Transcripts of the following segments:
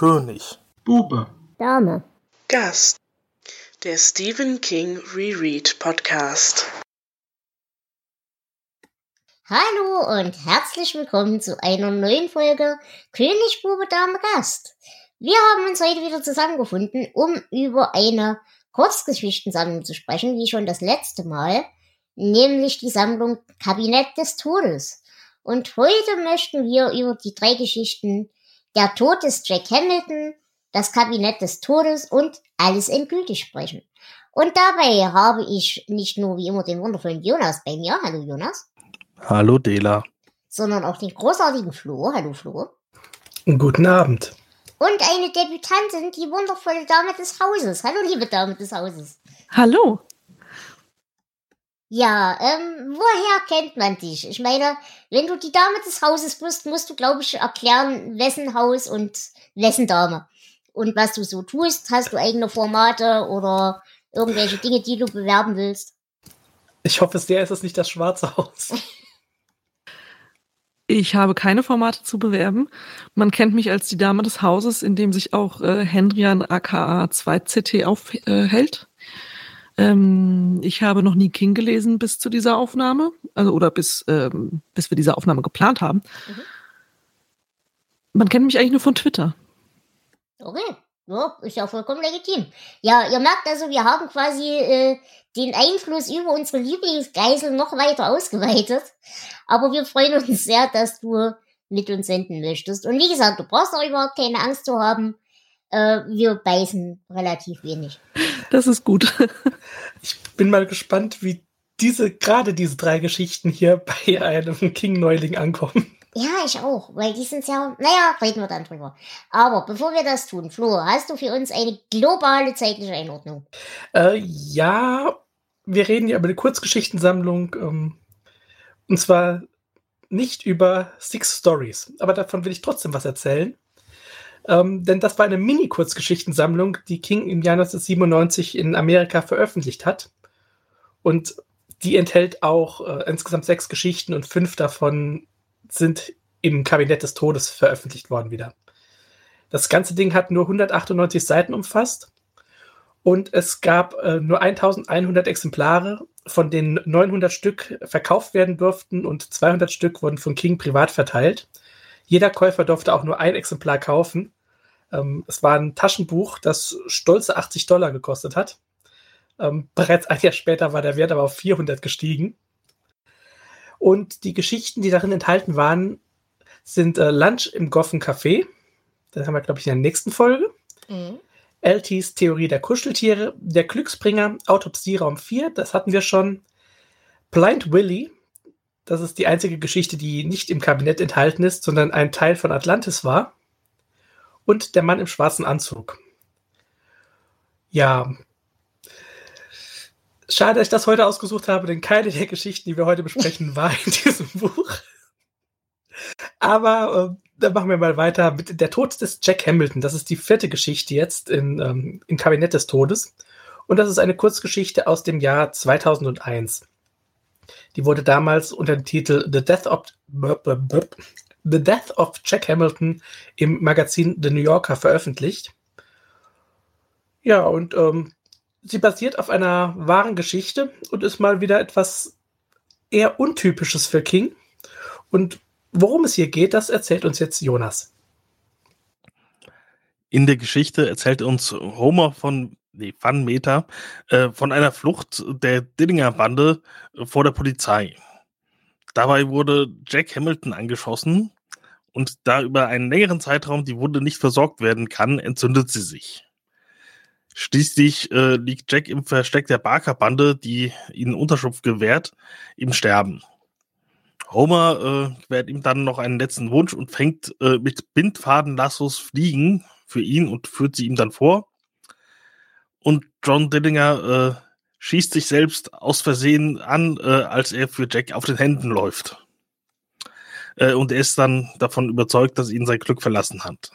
König. Bube. Dame. Gast. Der Stephen King Reread Podcast. Hallo und herzlich willkommen zu einer neuen Folge König, Bube, Dame, Gast. Wir haben uns heute wieder zusammengefunden, um über eine Kurzgeschichtensammlung zu sprechen, wie schon das letzte Mal, nämlich die Sammlung Kabinett des Todes. Und heute möchten wir über die drei Geschichten Der Tod des Jack Hamilton, das Kabinett des Todes und alles endgültig sprechen. Und dabei habe ich nicht nur wie immer den wundervollen Jonas bei mir. Hallo Jonas. Hallo Dela. Sondern auch den großartigen Flo. Hallo Flo. Guten Abend. Und eine Debütantin, die wundervolle Dame des Hauses. Hallo liebe Dame des Hauses. Hallo. Ja, ähm, woher kennt man dich? Ich meine, wenn du die Dame des Hauses bist, musst du, glaube ich, erklären, wessen Haus und wessen Dame. Und was du so tust. Hast du eigene Formate oder irgendwelche Dinge, die du bewerben willst? Ich hoffe sehr, ist es nicht das Schwarze Haus. Ich habe keine Formate zu bewerben. Man kennt mich als die Dame des Hauses, in dem sich auch äh, Hendrian aka 2CT aufhält. Ähm, ich habe noch nie King gelesen bis zu dieser Aufnahme, also oder bis, ähm, bis wir diese Aufnahme geplant haben. Mhm. Man kennt mich eigentlich nur von Twitter. Okay. Ja, ist ja vollkommen legitim. Ja, ihr merkt also, wir haben quasi äh, den Einfluss über unsere Lieblingsgeisel noch weiter ausgeweitet. Aber wir freuen uns sehr, dass du mit uns senden möchtest. Und wie gesagt, du brauchst auch überhaupt keine Angst zu haben. Äh, wir beißen relativ wenig. Das ist gut. ich bin mal gespannt, wie diese, gerade diese drei Geschichten hier bei einem King-Neuling ankommen. Ja, ich auch, weil die sind ja, naja, reden wir dann drüber. Aber bevor wir das tun, Flo, hast du für uns eine globale zeitliche Einordnung? Äh, ja, wir reden ja über eine Kurzgeschichtensammlung, ähm, und zwar nicht über Six Stories, aber davon will ich trotzdem was erzählen. Ähm, denn das war eine Mini-Kurzgeschichtensammlung, die King im Jahr 1997 in Amerika veröffentlicht hat. Und die enthält auch äh, insgesamt sechs Geschichten und fünf davon sind im Kabinett des Todes veröffentlicht worden wieder. Das ganze Ding hat nur 198 Seiten umfasst und es gab äh, nur 1100 Exemplare, von denen 900 Stück verkauft werden durften und 200 Stück wurden von King privat verteilt. Jeder Käufer durfte auch nur ein Exemplar kaufen. Ähm, es war ein Taschenbuch, das stolze 80 Dollar gekostet hat. Ähm, bereits ein Jahr später war der Wert aber auf 400 gestiegen. Und die Geschichten, die darin enthalten waren, sind äh, Lunch im Goffen Café. Das haben wir, glaube ich, in der nächsten Folge. Mhm. LTs Theorie der Kuscheltiere, der Glücksbringer, Autopsieraum 4, das hatten wir schon. Blind Willy, das ist die einzige Geschichte, die nicht im Kabinett enthalten ist, sondern ein Teil von Atlantis war. Und der Mann im schwarzen Anzug. Ja, Schade, dass ich das heute ausgesucht habe, denn keine der Geschichten, die wir heute besprechen, war in diesem Buch. Aber äh, dann machen wir mal weiter mit Der Tod des Jack Hamilton. Das ist die vierte Geschichte jetzt in, ähm, im Kabinett des Todes. Und das ist eine Kurzgeschichte aus dem Jahr 2001. Die wurde damals unter dem Titel The Death of, The Death of Jack Hamilton im Magazin The New Yorker veröffentlicht. Ja, und ähm, Sie basiert auf einer wahren Geschichte und ist mal wieder etwas eher untypisches für King. Und worum es hier geht, das erzählt uns jetzt Jonas. In der Geschichte erzählt uns Homer von nee, Van Meter äh, von einer Flucht der Dillinger Bande vor der Polizei. Dabei wurde Jack Hamilton angeschossen und da über einen längeren Zeitraum die Wunde nicht versorgt werden kann, entzündet sie sich. Schließlich äh, liegt Jack im Versteck der Barker-Bande, die ihnen Unterschlupf gewährt, im Sterben. Homer äh, gewährt ihm dann noch einen letzten Wunsch und fängt äh, mit Bindfadenlassos Fliegen für ihn und führt sie ihm dann vor. Und John Dillinger äh, schießt sich selbst aus Versehen an, äh, als er für Jack auf den Händen läuft. Äh, und er ist dann davon überzeugt, dass ihn sein Glück verlassen hat.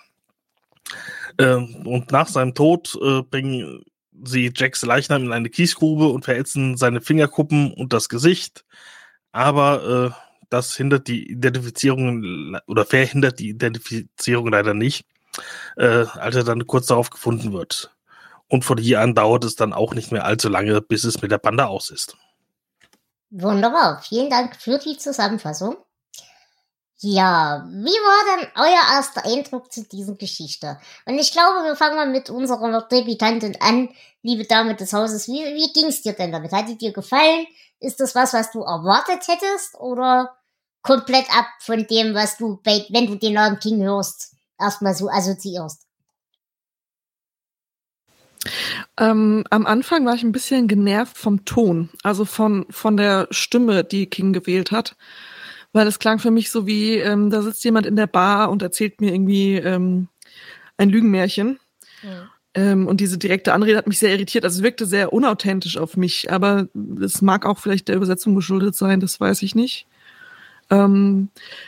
Ähm, und nach seinem Tod äh, bringen sie Jacks Leichnam in eine Kiesgrube und verätzen seine Fingerkuppen und das Gesicht. Aber äh, das hindert die Identifizierung oder verhindert die Identifizierung leider nicht. äh, als er dann kurz darauf gefunden wird. Und von hier an dauert es dann auch nicht mehr allzu lange, bis es mit der Bande aus ist. Wunderbar, vielen Dank für die Zusammenfassung. Ja, wie war denn euer erster Eindruck zu dieser Geschichte? Und ich glaube, wir fangen mal mit unserer Debütantin an, liebe Dame des Hauses. Wie, wie ging's dir denn damit? Hat die dir gefallen? Ist das was, was du erwartet hättest? Oder komplett ab von dem, was du bei, wenn du den Namen King hörst, erstmal so assoziierst? Ähm, am Anfang war ich ein bisschen genervt vom Ton, also von, von der Stimme, die King gewählt hat weil es klang für mich so wie, ähm, da sitzt jemand in der Bar und erzählt mir irgendwie ähm, ein Lügenmärchen. Ja. Ähm, und diese direkte Anrede hat mich sehr irritiert. Also es wirkte sehr unauthentisch auf mich, aber es mag auch vielleicht der Übersetzung geschuldet sein, das weiß ich nicht. Ähm,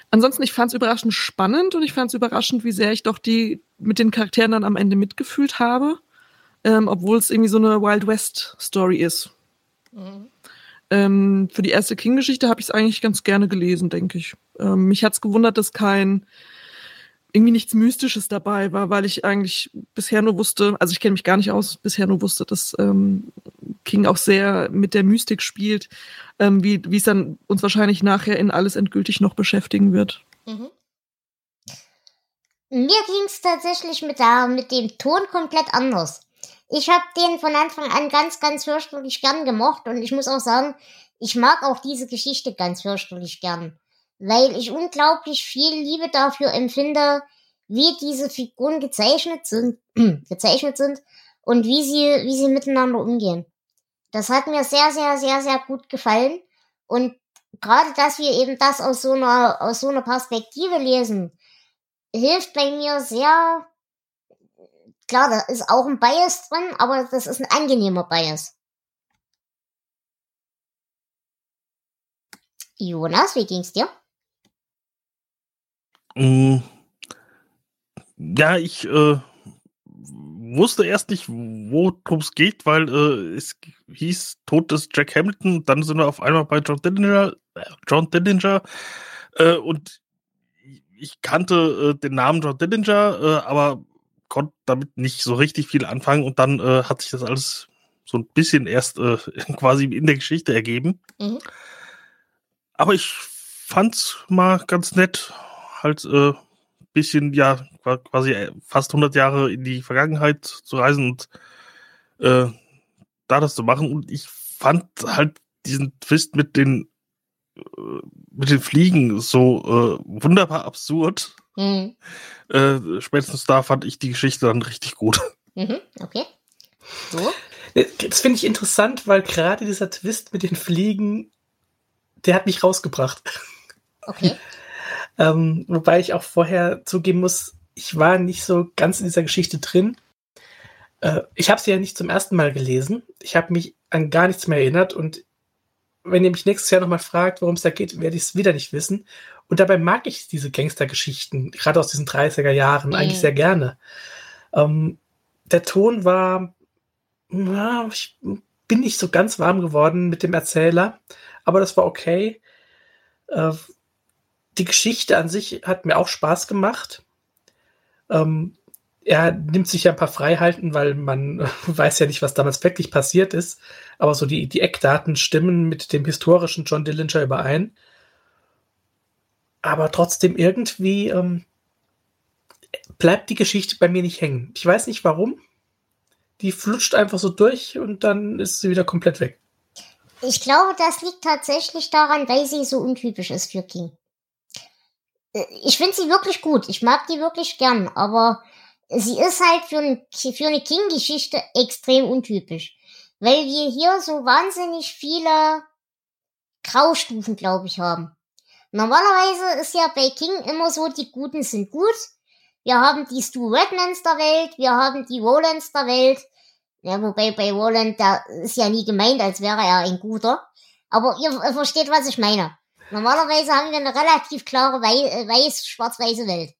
ansonsten, ich fand es überraschend spannend und ich fand es überraschend, wie sehr ich doch die mit den Charakteren dann am Ende mitgefühlt habe, ähm, obwohl es irgendwie so eine Wild West Story ist. Mhm. Ähm, für die erste King-Geschichte habe ich es eigentlich ganz gerne gelesen, denke ich. Ähm, mich hat's gewundert, dass kein irgendwie nichts Mystisches dabei war, weil ich eigentlich bisher nur wusste, also ich kenne mich gar nicht aus, bisher nur wusste, dass ähm, King auch sehr mit der Mystik spielt, ähm, wie es dann uns wahrscheinlich nachher in alles endgültig noch beschäftigen wird. Mhm. Mir ging es tatsächlich mit, der, mit dem Ton komplett anders. Ich habe den von Anfang an ganz, ganz fürchterlich gern gemocht und ich muss auch sagen, ich mag auch diese Geschichte ganz fürchterlich gern, weil ich unglaublich viel Liebe dafür empfinde, wie diese Figuren gezeichnet sind, gezeichnet sind und wie sie, wie sie miteinander umgehen. Das hat mir sehr, sehr, sehr, sehr gut gefallen und gerade, dass wir eben das aus so einer, aus so einer Perspektive lesen, hilft bei mir sehr, Klar, da ist auch ein Bias drin, aber das ist ein angenehmer Bias. Jonas, wie ging's dir? Mm, ja, ich äh, wusste erst nicht, worum es geht, weil äh, es hieß Tod des Jack Hamilton. Dann sind wir auf einmal bei John Dillinger. Äh, John Dillinger äh, und ich kannte äh, den Namen John Dillinger, äh, aber konnte damit nicht so richtig viel anfangen und dann äh, hat sich das alles so ein bisschen erst äh, quasi in der Geschichte ergeben. Mhm. Aber ich fand's mal ganz nett, halt äh, bisschen, ja, quasi äh, fast 100 Jahre in die Vergangenheit zu reisen und äh, da das zu machen. Und ich fand halt diesen Twist mit den äh, mit den Fliegen so äh, wunderbar absurd. Mhm. Äh, spätestens da fand ich die Geschichte dann richtig gut. Mhm, okay. So. Das finde ich interessant, weil gerade dieser Twist mit den Fliegen, der hat mich rausgebracht. Okay. ähm, wobei ich auch vorher zugeben muss, ich war nicht so ganz in dieser Geschichte drin. Äh, ich habe sie ja nicht zum ersten Mal gelesen. Ich habe mich an gar nichts mehr erinnert und wenn ihr mich nächstes Jahr nochmal fragt, worum es da geht, werde ich es wieder nicht wissen. Und dabei mag ich diese Gangstergeschichten, gerade aus diesen 30er Jahren, mhm. eigentlich sehr gerne. Ähm, der Ton war, na, ich bin nicht so ganz warm geworden mit dem Erzähler, aber das war okay. Äh, die Geschichte an sich hat mir auch Spaß gemacht. Ähm, er nimmt sich ja ein paar Freiheiten, weil man weiß ja nicht, was damals wirklich passiert ist. Aber so die, die Eckdaten stimmen mit dem historischen John Dillinger überein aber trotzdem irgendwie ähm, bleibt die Geschichte bei mir nicht hängen. Ich weiß nicht warum. Die flutscht einfach so durch und dann ist sie wieder komplett weg. Ich glaube, das liegt tatsächlich daran, weil sie so untypisch ist für King. Äh, ich finde sie wirklich gut. Ich mag die wirklich gern, aber sie ist halt für, ein, für eine King-Geschichte extrem untypisch. Weil wir hier so wahnsinnig viele Graustufen, glaube ich, haben. Normalerweise ist ja bei King immer so, die Guten sind gut. Wir haben die Stu Redmans der Welt, wir haben die Rolands der Welt. Ja, wobei bei Roland, der ist ja nie gemeint, als wäre er ein Guter. Aber ihr versteht, was ich meine. Normalerweise haben wir eine relativ klare äh, weiß, schwarz-weiße Welt.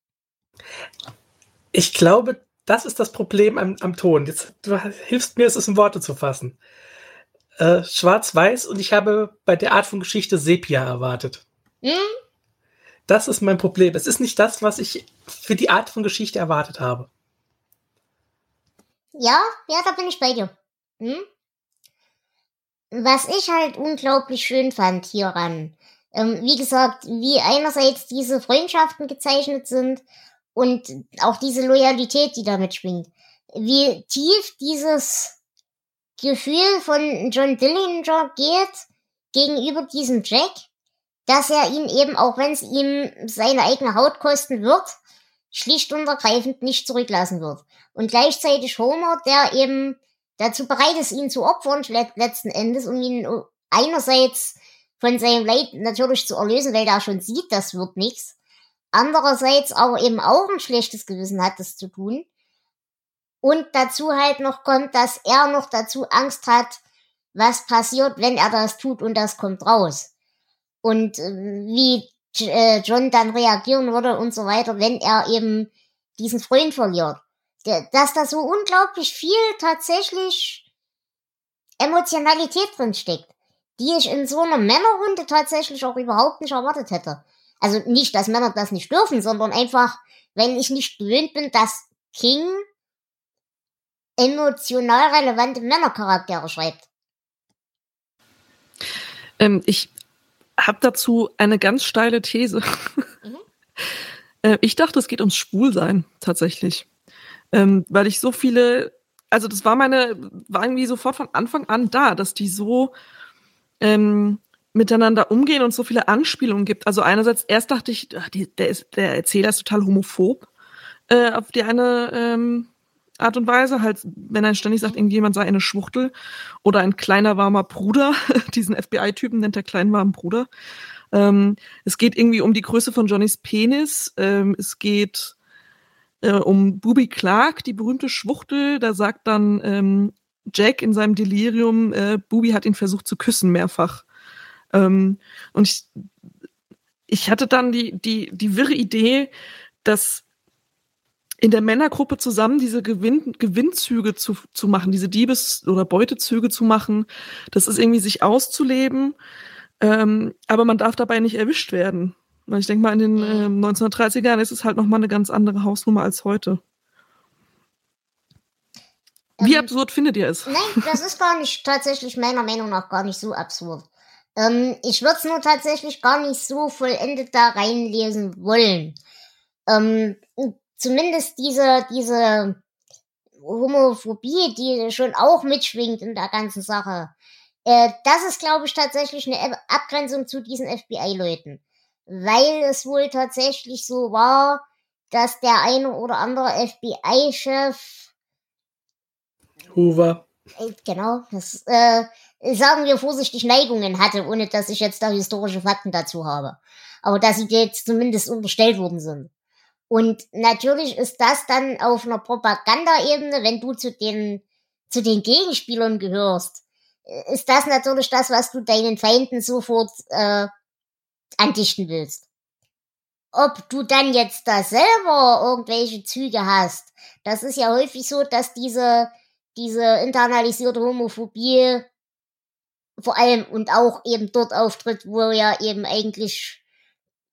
Ich glaube, das ist das Problem am, am Ton. Jetzt, du hilfst mir, es in Worte zu fassen. Äh, schwarz-weiß und ich habe bei der Art von Geschichte Sepia erwartet. Hm? Das ist mein Problem. Es ist nicht das, was ich für die Art von Geschichte erwartet habe. Ja, ja, da bin ich bei dir. Hm? Was ich halt unglaublich schön fand hieran, ähm, wie gesagt, wie einerseits diese Freundschaften gezeichnet sind und auch diese Loyalität, die damit schwingt. Wie tief dieses Gefühl von John Dillinger geht gegenüber diesem Jack, dass er ihn eben, auch wenn es ihm seine eigene Haut kosten wird, schlicht und ergreifend nicht zurücklassen wird. Und gleichzeitig Homer, der eben dazu bereit ist, ihn zu opfern, letzten Endes, um ihn einerseits von seinem Leid natürlich zu erlösen, weil er schon sieht, das wird nichts. Andererseits aber eben auch ein schlechtes Gewissen hat, das zu tun. Und dazu halt noch kommt, dass er noch dazu Angst hat, was passiert, wenn er das tut und das kommt raus. Und äh, wie äh, John dann reagieren würde und so weiter, wenn er eben diesen Freund verliert. Dass da so unglaublich viel tatsächlich Emotionalität drin steckt, die ich in so einer Männerrunde tatsächlich auch überhaupt nicht erwartet hätte. Also nicht, dass Männer das nicht dürfen, sondern einfach, wenn ich nicht gewöhnt bin, dass King emotional relevante Männercharaktere schreibt. Ähm, ich habe dazu eine ganz steile These. Mhm. Äh, ich dachte, es geht ums Schwulsein tatsächlich. Ähm, weil ich so viele, also das war meine, war irgendwie sofort von Anfang an da, dass die so ähm, miteinander umgehen und so viele Anspielungen gibt. Also einerseits, erst dachte ich, ach, die, der, ist, der Erzähler ist total homophob äh, auf die eine ähm, Art und Weise, halt, wenn er ständig sagt, irgendjemand sei eine Schwuchtel oder ein kleiner warmer Bruder, diesen FBI-Typen nennt er kleinen warmen Bruder. Ähm, es geht irgendwie um die Größe von Johnnys Penis. Ähm, es geht äh, um Bubi Clark, die berühmte Schwuchtel. Da sagt dann ähm, Jack in seinem Delirium, äh, Bubi hat ihn versucht zu küssen mehrfach. Ähm, und ich, ich hatte dann die, die, die wirre Idee, dass in der Männergruppe zusammen diese Gewinn, Gewinnzüge zu, zu machen, diese Diebes- oder Beutezüge zu machen, das ist irgendwie sich auszuleben, ähm, aber man darf dabei nicht erwischt werden. Weil ich denke mal, in den äh, 1930ern ist es halt nochmal eine ganz andere Hausnummer als heute. Wie ähm, absurd findet ihr es? Nein, das ist gar nicht tatsächlich meiner Meinung nach gar nicht so absurd. Ähm, ich würde es nur tatsächlich gar nicht so vollendet da reinlesen wollen. Ähm, zumindest diese, diese Homophobie, die schon auch mitschwingt in der ganzen Sache, äh, das ist, glaube ich, tatsächlich eine Abgrenzung zu diesen FBI-Leuten. Weil es wohl tatsächlich so war, dass der eine oder andere FBI-Chef Hoover. Äh, genau, das, äh, sagen wir vorsichtig, Neigungen hatte, ohne dass ich jetzt da historische Fakten dazu habe. Aber dass sie jetzt zumindest unterstellt worden sind. Und natürlich ist das dann auf einer Propagandaebene, wenn du zu den, zu den Gegenspielern gehörst, ist das natürlich das, was du deinen Feinden sofort äh, andichten willst. Ob du dann jetzt da selber irgendwelche Züge hast, das ist ja häufig so, dass diese, diese internalisierte Homophobie vor allem und auch eben dort auftritt, wo ja eben eigentlich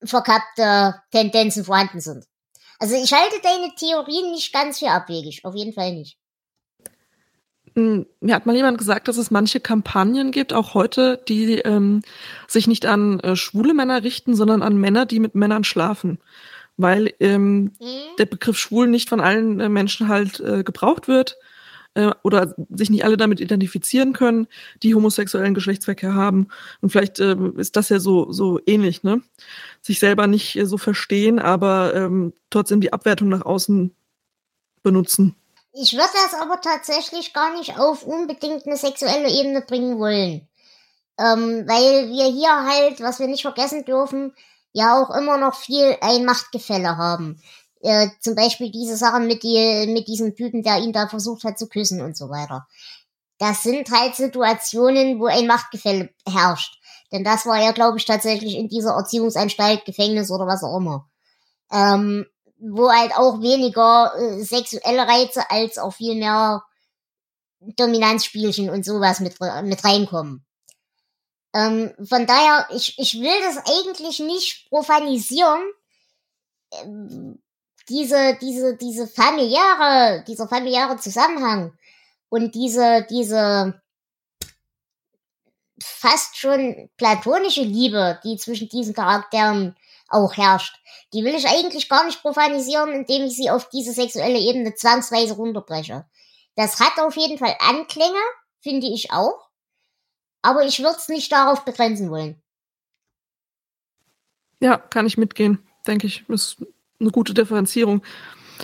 verkappte Tendenzen vorhanden sind. Also ich halte deine Theorien nicht ganz für abwegig, auf jeden Fall nicht. Hm, mir hat mal jemand gesagt, dass es manche Kampagnen gibt, auch heute, die ähm, sich nicht an äh, schwule Männer richten, sondern an Männer, die mit Männern schlafen. Weil ähm, mhm. der Begriff schwul nicht von allen äh, Menschen halt äh, gebraucht wird äh, oder sich nicht alle damit identifizieren können, die homosexuellen Geschlechtsverkehr haben. Und vielleicht äh, ist das ja so, so ähnlich, ne? Sich selber nicht äh, so verstehen, aber ähm, trotzdem die Abwertung nach außen benutzen. Ich würde das aber tatsächlich gar nicht auf unbedingt eine sexuelle Ebene bringen wollen. Ähm, weil wir hier halt, was wir nicht vergessen dürfen, ja auch immer noch viel ein Machtgefälle haben. Äh, zum Beispiel diese Sachen mit, die, mit diesem Typen, der ihn da versucht hat zu küssen und so weiter. Das sind halt Situationen, wo ein Machtgefälle herrscht. Denn das war ja, glaube ich, tatsächlich in dieser Erziehungsanstalt, Gefängnis oder was auch immer. Ähm, wo halt auch weniger äh, sexuelle Reize als auch viel mehr Dominanzspielchen und sowas mit, mit reinkommen. Ähm, von daher, ich, ich will das eigentlich nicht profanisieren. Ähm, diese, diese, diese familiäre, dieser familiäre Zusammenhang und diese, diese fast schon platonische Liebe, die zwischen diesen Charakteren auch herrscht, die will ich eigentlich gar nicht profanisieren, indem ich sie auf diese sexuelle Ebene zwangsweise runterbreche. Das hat auf jeden Fall Anklänge, finde ich auch, aber ich würde es nicht darauf begrenzen wollen. Ja, kann ich mitgehen, denke ich. Ist eine gute Differenzierung.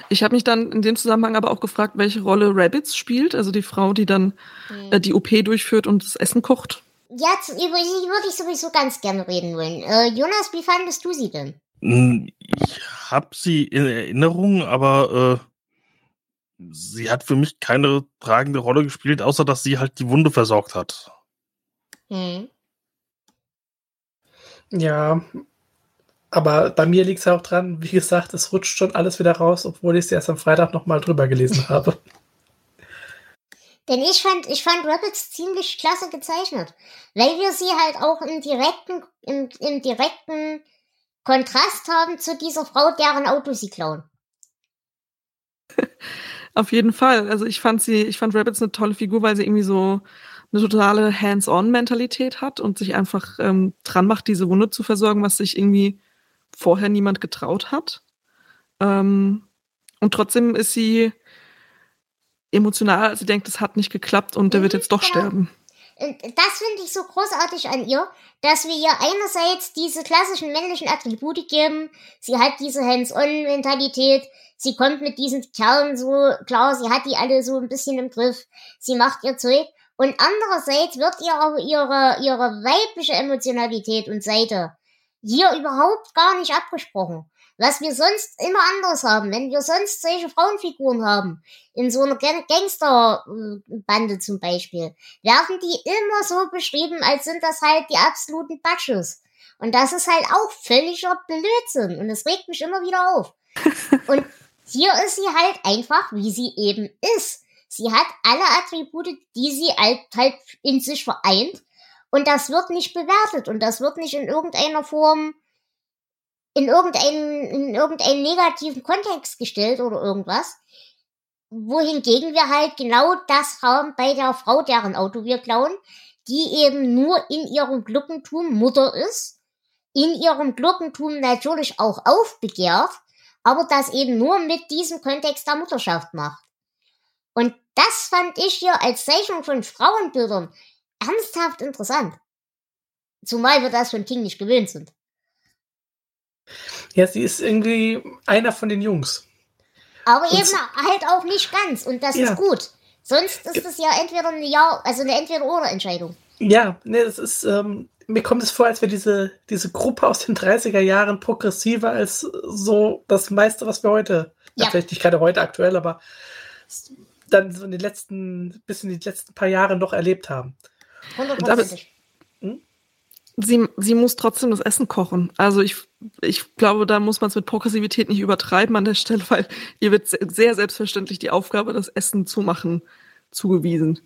Ich habe mich dann in dem Zusammenhang aber auch gefragt, welche Rolle Rabbits spielt, also die Frau, die dann mhm. äh, die OP durchführt und das Essen kocht. Ja, über die würde ich sowieso ganz gerne reden wollen. Äh, Jonas, wie fandest du sie denn? Hm, ich habe sie in Erinnerung, aber äh, sie hat für mich keine tragende Rolle gespielt, außer dass sie halt die Wunde versorgt hat. Hm. Ja, aber bei mir liegt es ja auch dran, wie gesagt, es rutscht schon alles wieder raus, obwohl ich es erst am Freitag nochmal drüber gelesen habe. Denn ich fand, ich fand Rabbits ziemlich klasse gezeichnet. Weil wir sie halt auch im direkten, im, im direkten Kontrast haben zu dieser Frau, deren Auto sie klauen. Auf jeden Fall. Also ich fand sie, ich fand Rabbits eine tolle Figur, weil sie irgendwie so eine totale Hands-on-Mentalität hat und sich einfach ähm, dran macht, diese Wunde zu versorgen, was sich irgendwie vorher niemand getraut hat. Ähm, und trotzdem ist sie emotional, sie denkt, es hat nicht geklappt und der wird jetzt doch genau. sterben. Das finde ich so großartig an ihr, dass wir ihr einerseits diese klassischen männlichen Attribute geben. Sie hat diese Hands-on-Mentalität. Sie kommt mit diesen Kerlen so klar. Sie hat die alle so ein bisschen im Griff. Sie macht ihr Zeug. Und andererseits wird ihr aber ihre, ihre weibliche Emotionalität und Seite hier überhaupt gar nicht abgesprochen. Was wir sonst immer anders haben, wenn wir sonst solche Frauenfiguren haben, in so einer Gangsterbande zum Beispiel, werden die immer so beschrieben, als sind das halt die absoluten Batches. Und das ist halt auch völliger Blödsinn. Und es regt mich immer wieder auf. Und hier ist sie halt einfach, wie sie eben ist. Sie hat alle Attribute, die sie halt, halt in sich vereint. Und das wird nicht bewertet und das wird nicht in irgendeiner Form in irgendeinen, in irgendeinen negativen Kontext gestellt oder irgendwas. Wohingegen wir halt genau das haben bei der Frau, deren Auto wir klauen, die eben nur in ihrem Gluckentum Mutter ist, in ihrem Gluckentum natürlich auch aufbegehrt, aber das eben nur mit diesem Kontext der Mutterschaft macht. Und das fand ich hier als Zeichnung von Frauenbildern ernsthaft interessant. Zumal wir das von King nicht gewöhnt sind. Ja, sie ist irgendwie einer von den Jungs. Aber und eben halt auch nicht ganz. Und das ja. ist gut. Sonst ist es ja entweder eine Ja, also eine Entweder-Oder-Entscheidung. Ja, ne, das ist, ähm, mir kommt es vor, als wäre diese, diese Gruppe aus den 30er Jahren progressiver als so das meiste, was wir heute, ja. vielleicht nicht gerade heute aktuell, aber dann so in den letzten, bis in die letzten paar Jahre noch erlebt haben. Hundertprozentig sie, sie muss trotzdem das Essen kochen. Also ich, ich glaube, da muss man es mit Progressivität nicht übertreiben an der Stelle, weil ihr wird sehr selbstverständlich die Aufgabe, das Essen zu machen, zugewiesen.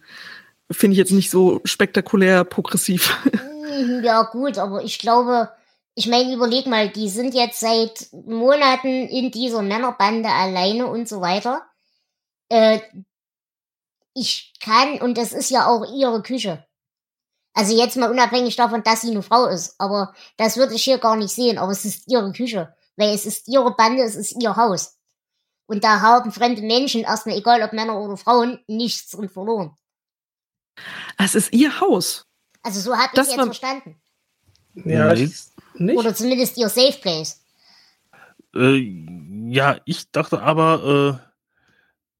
Finde ich jetzt nicht so spektakulär progressiv. Hm, ja, gut, aber ich glaube, ich meine, überleg mal, die sind jetzt seit Monaten in dieser Männerbande alleine und so weiter. Äh, ich kann, und das ist ja auch ihre Küche. Also jetzt mal unabhängig davon, dass sie eine Frau ist. Aber das würde ich hier gar nicht sehen. Aber es ist ihre Küche. Weil es ist ihre Bande, es ist ihr Haus. Und da haben fremde Menschen, erstmal egal ob Männer oder Frauen, nichts drin verloren. Es ist ihr Haus. Also so habe ich es jetzt verstanden. Ja, nicht. Oder zumindest ihr Safe Place. Äh, ja, ich dachte aber, äh,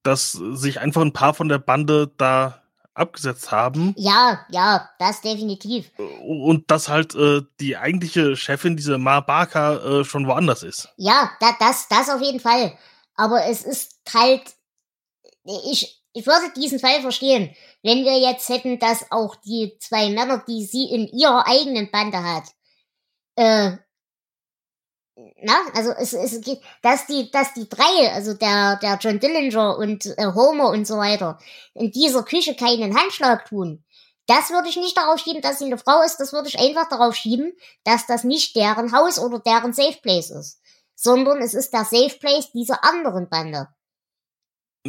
dass sich einfach ein paar von der Bande da abgesetzt haben. Ja, ja, das definitiv. Und dass halt äh, die eigentliche Chefin, diese Ma Barker, äh, schon woanders ist. Ja, da, das, das auf jeden Fall. Aber es ist halt, ich, ich würde diesen Fall verstehen, wenn wir jetzt hätten, dass auch die zwei Männer, die sie in ihrer eigenen Bande hat, äh, na, also es, es geht, dass die, dass die drei, also der, der John Dillinger und äh, Homer und so weiter, in dieser Küche keinen Handschlag tun, Das würde ich nicht darauf schieben, dass sie eine Frau ist, das würde ich einfach darauf schieben, dass das nicht deren Haus oder deren Safe Place ist, sondern es ist der Safe Place dieser anderen Bande.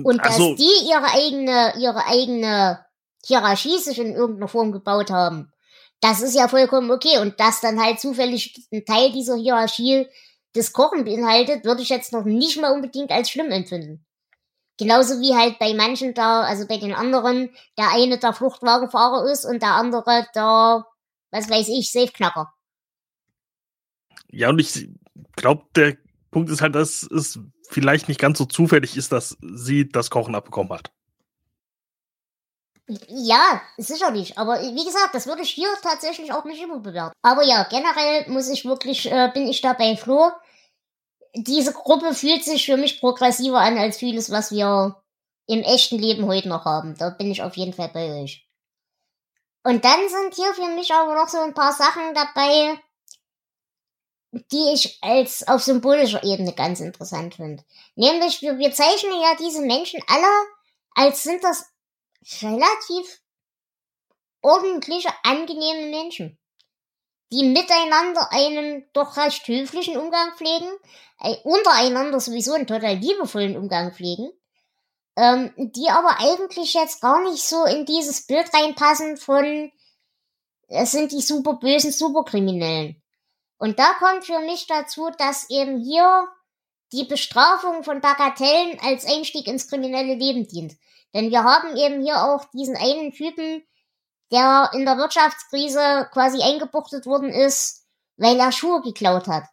Und dass Also, die ihre eigene, ihre eigene Hierarchie sich in irgendeiner Form gebaut haben, das ist ja vollkommen okay. Und dass dann halt zufällig ein Teil dieser Hierarchie das Kochen beinhaltet, würde ich jetzt noch nicht mal unbedingt als schlimm empfinden. Genauso wie halt bei manchen da, also bei den anderen, der eine der Fluchtwagenfahrer ist und der andere der, was weiß ich, Safeknacker. ja, und ich glaube, der Punkt ist halt, dass es vielleicht nicht ganz so zufällig ist, dass sie das Kochen abbekommen hat. Ja, sicherlich. Aber wie gesagt, das würde ich hier tatsächlich auch nicht überbewerten. Aber ja, generell muss ich wirklich, äh, bin ich da bei Flo. Diese Gruppe fühlt sich für mich progressiver an als vieles, was wir im echten Leben heute noch haben. Da bin ich auf jeden Fall bei euch. Und dann sind hier für mich aber noch so ein paar Sachen dabei, die ich als auf symbolischer Ebene ganz interessant finde. Nämlich, wir, wir zeichnen ja diese Menschen alle als sind das relativ ordentliche, angenehme Menschen, die miteinander einen doch recht höflichen Umgang pflegen, äh, untereinander sowieso einen total liebevollen Umgang pflegen, ähm, die aber eigentlich jetzt gar nicht so in dieses Bild reinpassen von, es sind die super bösen Superkriminellen. Und da kommt für mich dazu, dass eben hier die Bestrafung von Bagatellen als Einstieg ins kriminelle Leben dient. Denn wir haben eben hier auch diesen einen Typen, der in der Wirtschaftskrise quasi eingebuchtet worden ist, weil er Schuhe geklaut hat.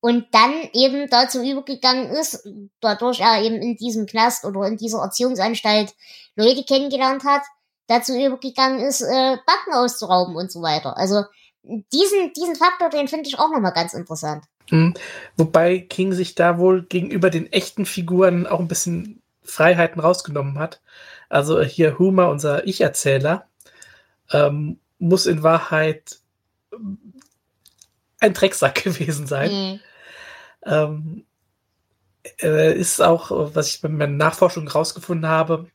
Und dann eben dazu übergegangen ist, dadurch er eben in diesem Knast oder in dieser Erziehungsanstalt Leute kennengelernt hat, dazu übergegangen ist, äh, Banken auszurauben und so weiter. Also diesen, diesen Faktor, den finde ich auch nochmal ganz interessant. Hm. Wobei King sich da wohl gegenüber den echten Figuren auch ein bisschen Freiheiten rausgenommen hat. Also hier Huma, unser Ich-Erzähler, ähm, muss in Wahrheit ein Drecksack gewesen sein. Mhm. Ähm, äh, ist auch, was ich bei meiner Nachforschung rausgefunden habe,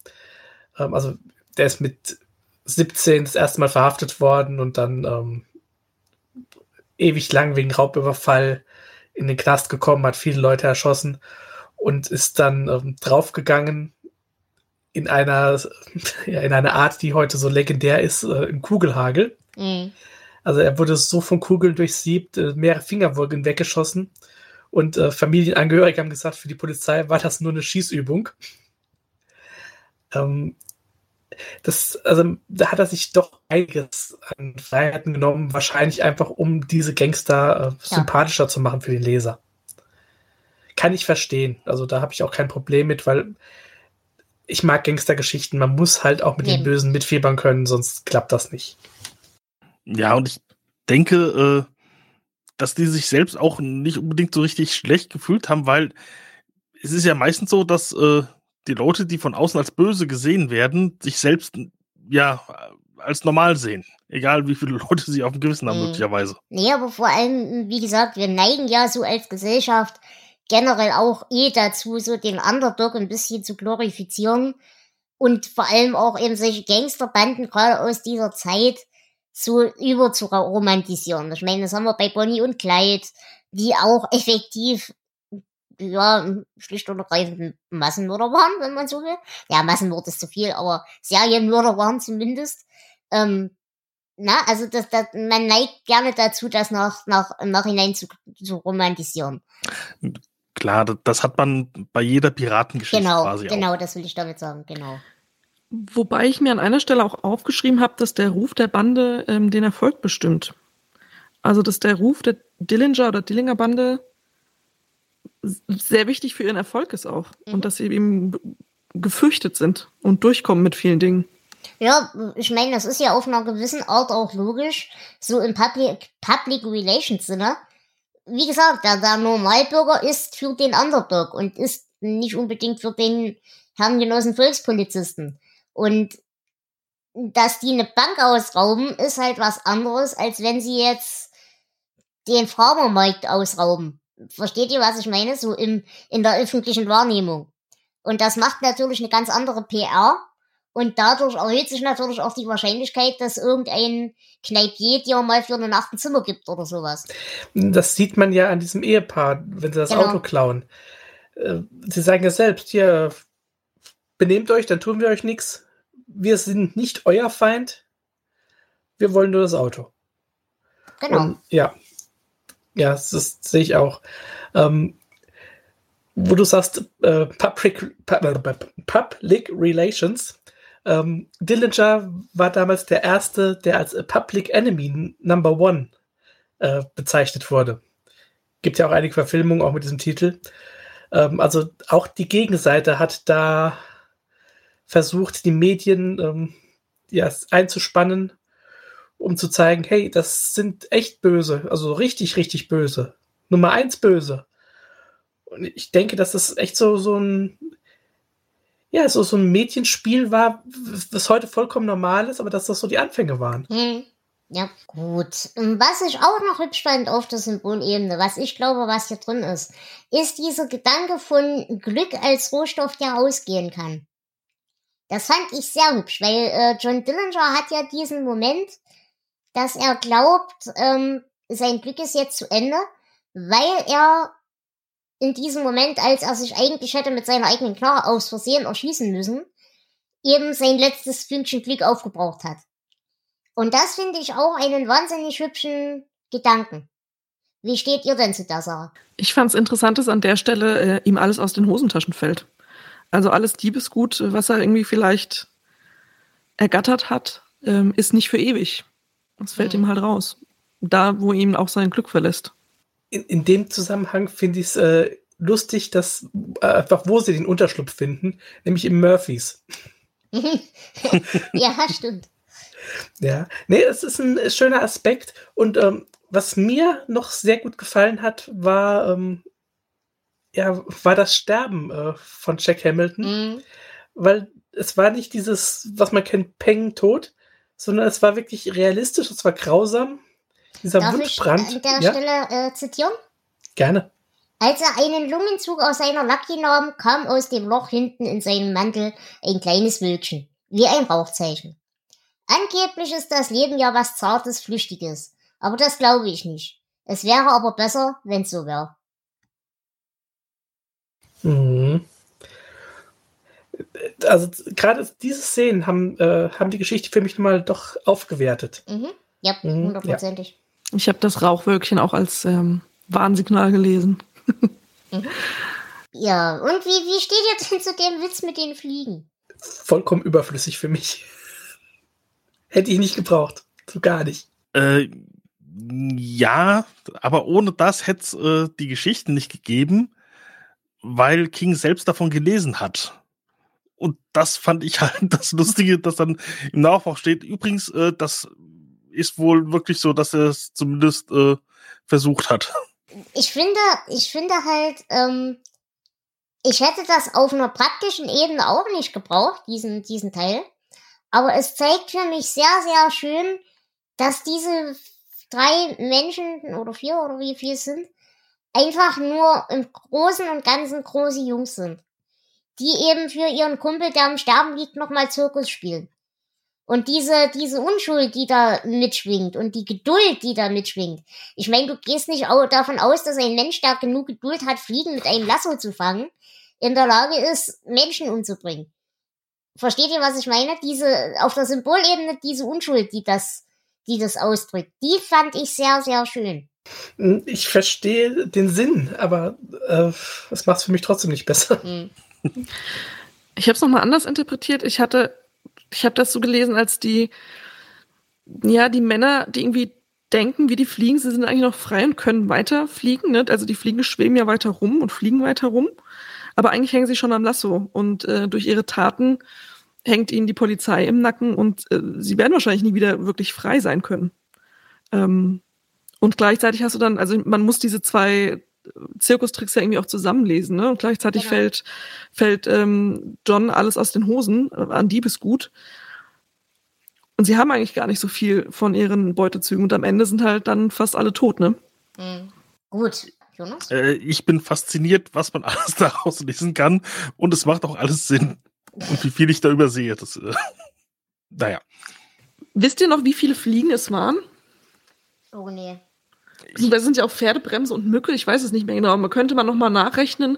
ähm, also der ist mit 17 das erste Mal verhaftet worden und dann ähm, ewig lang wegen Raubüberfall in den Knast gekommen, hat viele Leute erschossen und ist dann ähm, draufgegangen in einer, ja, in einer Art, die heute so legendär ist, äh, im Kugelhagel. Mhm. Also er wurde so von Kugeln durchsiebt, äh, mehrere Finger wurden weggeschossen und äh, Familienangehörige haben gesagt, für die Polizei war das nur eine Schießübung. Ähm, das, also da hat er sich doch einiges an Freiheiten genommen, wahrscheinlich einfach, um diese Gangster äh, sympathischer zu machen für den Leser. Kann ich verstehen. Also da habe ich auch kein Problem mit, weil ich mag Gangstergeschichten. Man muss halt auch mit Nee. den Bösen mitfiebern können, sonst klappt das nicht. Ja, und ich denke, äh, dass die sich selbst auch nicht unbedingt so richtig schlecht gefühlt haben, weil es ist ja meistens so, dass äh, die Leute, die von außen als böse gesehen werden, sich selbst ja als normal sehen. Egal wie viele Leute sie auf dem Gewissen haben, Mhm. möglicherweise. Nee, aber vor allem, wie gesagt, wir neigen ja so als Gesellschaft generell auch eh dazu, so den Underdog ein bisschen zu glorifizieren und vor allem auch eben solche Gangsterbanden gerade aus dieser Zeit so über zu romantisieren. Ich meine, das haben wir bei Bonnie und Clyde, die auch effektiv ja, schlicht und ergreifend Massenmörder waren, wenn man so will. Ja, Massenmord ist zu viel, aber Serienmörder waren zumindest. Ähm, na, also das, das, man neigt gerne dazu, das nach, nach, im Nachhinein zu, zu romantisieren. Klar, das, hat man bei jeder Piratengeschichte Genau, quasi genau, auch. das will ich damit sagen, genau. Wobei ich mir an einer Stelle auch aufgeschrieben habe, dass der Ruf der Bande ähm, den Erfolg bestimmt. Also, dass der Ruf der Dillinger oder Dillinger Bande sehr wichtig für ihren Erfolg ist auch. Mhm. Und dass sie eben gefürchtet sind und durchkommen mit vielen Dingen. Ja, ich meine, das ist ja auf einer gewissen Art auch logisch, so im Public, Public Relations Sinne. Wie gesagt, der, der Normalbürger ist für den Underdog und ist nicht unbedingt für den Herrn Genossen Volkspolizisten. Und dass die eine Bank ausrauben, ist halt was anderes, als wenn sie jetzt den Farmermarkt ausrauben. Versteht ihr, was ich meine? So im, in der öffentlichen Wahrnehmung. Und das macht natürlich eine ganz andere PR Und dadurch erhöht sich natürlich auch die Wahrscheinlichkeit, dass irgendein Kneipier dir mal für eine Nacht ein Zimmer gibt oder sowas. Das sieht man ja an diesem Ehepaar, wenn sie das Genau. Auto klauen. Äh, Sie sagen ja selbst, hier, benehmt euch, dann tun wir euch nichts. Wir sind nicht euer Feind. Wir wollen nur das Auto. Genau. Und, ja. Ja, das, sehe ich auch. Ähm, wo du sagst, äh, Public, Pu- Public Relations. Ähm, Dillinger war damals der erste, der als Public Enemy Number One äh, bezeichnet wurde. Gibt ja auch einige Verfilmungen auch mit diesem Titel. Ähm, also auch die Gegenseite hat da versucht, die Medien ähm, ja, einzuspannen, um zu zeigen, hey, das sind echt böse, also richtig, richtig böse. Nummer eins böse. Und ich denke, dass das echt so, so ein, ja, so, so ein Mädchenspiel war, das heute vollkommen normal ist, aber dass das so die Anfänge waren. Hm. Ja, gut. Was ich auch noch hübsch fand auf der Symbolebene, was ich glaube, was hier drin ist, ist dieser Gedanke von Glück als Rohstoff, der ausgehen kann. Das fand ich sehr hübsch, weil äh, John Dillinger hat ja diesen Moment, dass er glaubt, ähm, sein Glück ist jetzt zu Ende, weil er in diesem Moment, als er sich eigentlich hätte mit seiner eigenen Knarre aus Versehen erschießen müssen, eben sein letztes Fünkchen Glück aufgebraucht hat. Und das finde ich auch einen wahnsinnig hübschen Gedanken. Wie steht ihr denn zu der Sache? Ich fand es interessant, dass an der Stelle äh, ihm alles aus den Hosentaschen fällt. Also alles Diebesgut, was er irgendwie vielleicht ergattert hat, ähm, ist nicht für ewig. Es fällt Mhm. ihm halt raus. Da, wo ihm auch sein Glück verlässt. In, in dem Zusammenhang finde ich es äh, lustig, dass äh, einfach, wo sie den Unterschlupf finden, nämlich im Murphys. ja, stimmt. Ja, nee, es ist ein schöner Aspekt. Und ähm, was mir noch sehr gut gefallen hat, war, ähm, ja, war das Sterben äh, von Jack Hamilton. Mhm. Weil es war nicht dieses, was man kennt, Peng tot, sondern es war wirklich realistisch, es war grausam. Dieser Darf ich Wundbrand. an der ja, Stelle äh, zitieren? gerne. Als er einen Lungenzug aus seiner Lucky nahm, kam aus dem Loch hinten in seinem Mantel ein kleines Wölkchen, wie ein Rauchzeichen. Angeblich ist das Leben ja was Zartes, Flüchtiges, aber das glaube ich nicht. Es wäre aber besser, wenn's so wäre. Mhm. Also gerade diese Szenen haben, äh, haben die Geschichte für mich nochmal doch aufgewertet. Mhm. Ja, Mhm, hundertprozentig. Ich habe das Rauchwölkchen auch als ähm, Warnsignal gelesen. Ja, und wie, wie steht ihr denn zu dem Witz mit den Fliegen? Vollkommen überflüssig für mich. Hätte ich nicht gebraucht. So gar nicht. Äh, ja, aber ohne das hätte es äh, die Geschichten nicht gegeben, weil King selbst davon gelesen hat. Und das fand ich halt das Lustige, dass dann im Nachwort steht. Übrigens, äh, das ist wohl wirklich so, dass er es zumindest äh, versucht hat. Ich finde, ich finde halt, ähm, ich hätte das auf einer praktischen Ebene auch nicht gebraucht, diesen, diesen Teil. Aber es zeigt für mich sehr, sehr schön, dass diese drei Menschen oder vier oder wie viel sind, einfach nur im Großen und Ganzen große Jungs sind. Die eben für ihren Kumpel, der am Sterben liegt, nochmal Zirkus spielen. Und diese, diese Unschuld, die da mitschwingt und die Geduld, die da mitschwingt. Ich meine, du gehst nicht au davon aus, dass ein Mensch, der genug Geduld hat, Fliegen mit einem Lasso zu fangen, in der Lage ist, Menschen umzubringen. Versteht ihr, was ich meine? Diese, auf der Symbolebene, diese Unschuld, die das, die das ausdrückt, die fand ich sehr, sehr schön. Ich verstehe den Sinn, aber äh, es macht es für mich trotzdem nicht besser. Hm. Ich habe es nochmal anders interpretiert. Ich hatte, ich habe das so gelesen, als die, ja, die Männer, die irgendwie denken, wie die fliegen, sie sind eigentlich noch frei und können weiter fliegen. Ne? Also die Fliegen schweben ja weiter rum und fliegen weiter rum. Aber eigentlich hängen sie schon am Lasso und äh, durch ihre Taten hängt ihnen die Polizei im Nacken und äh, sie werden wahrscheinlich nie wieder wirklich frei sein können. Ähm, und gleichzeitig hast du dann, also man muss diese zwei Zirkustricks ja irgendwie auch zusammenlesen, ne? Und gleichzeitig Genau. fällt, fällt ähm, John alles aus den Hosen äh, an Diebesgut. Und sie haben eigentlich gar nicht so viel von ihren Beutezügen und am Ende sind halt dann fast alle tot, ne? Hm. Gut, Jonas? Äh, ich bin fasziniert, was man alles daraus lesen kann. Und es macht auch alles Sinn. Und wie viel ich da übersehe, das, äh, naja. Wisst ihr noch, wie viele Fliegen es waren? Oh nee. Da sind ja auch Pferdebremse und Mücke, ich weiß es nicht mehr genau. Man könnte man nochmal nachrechnen,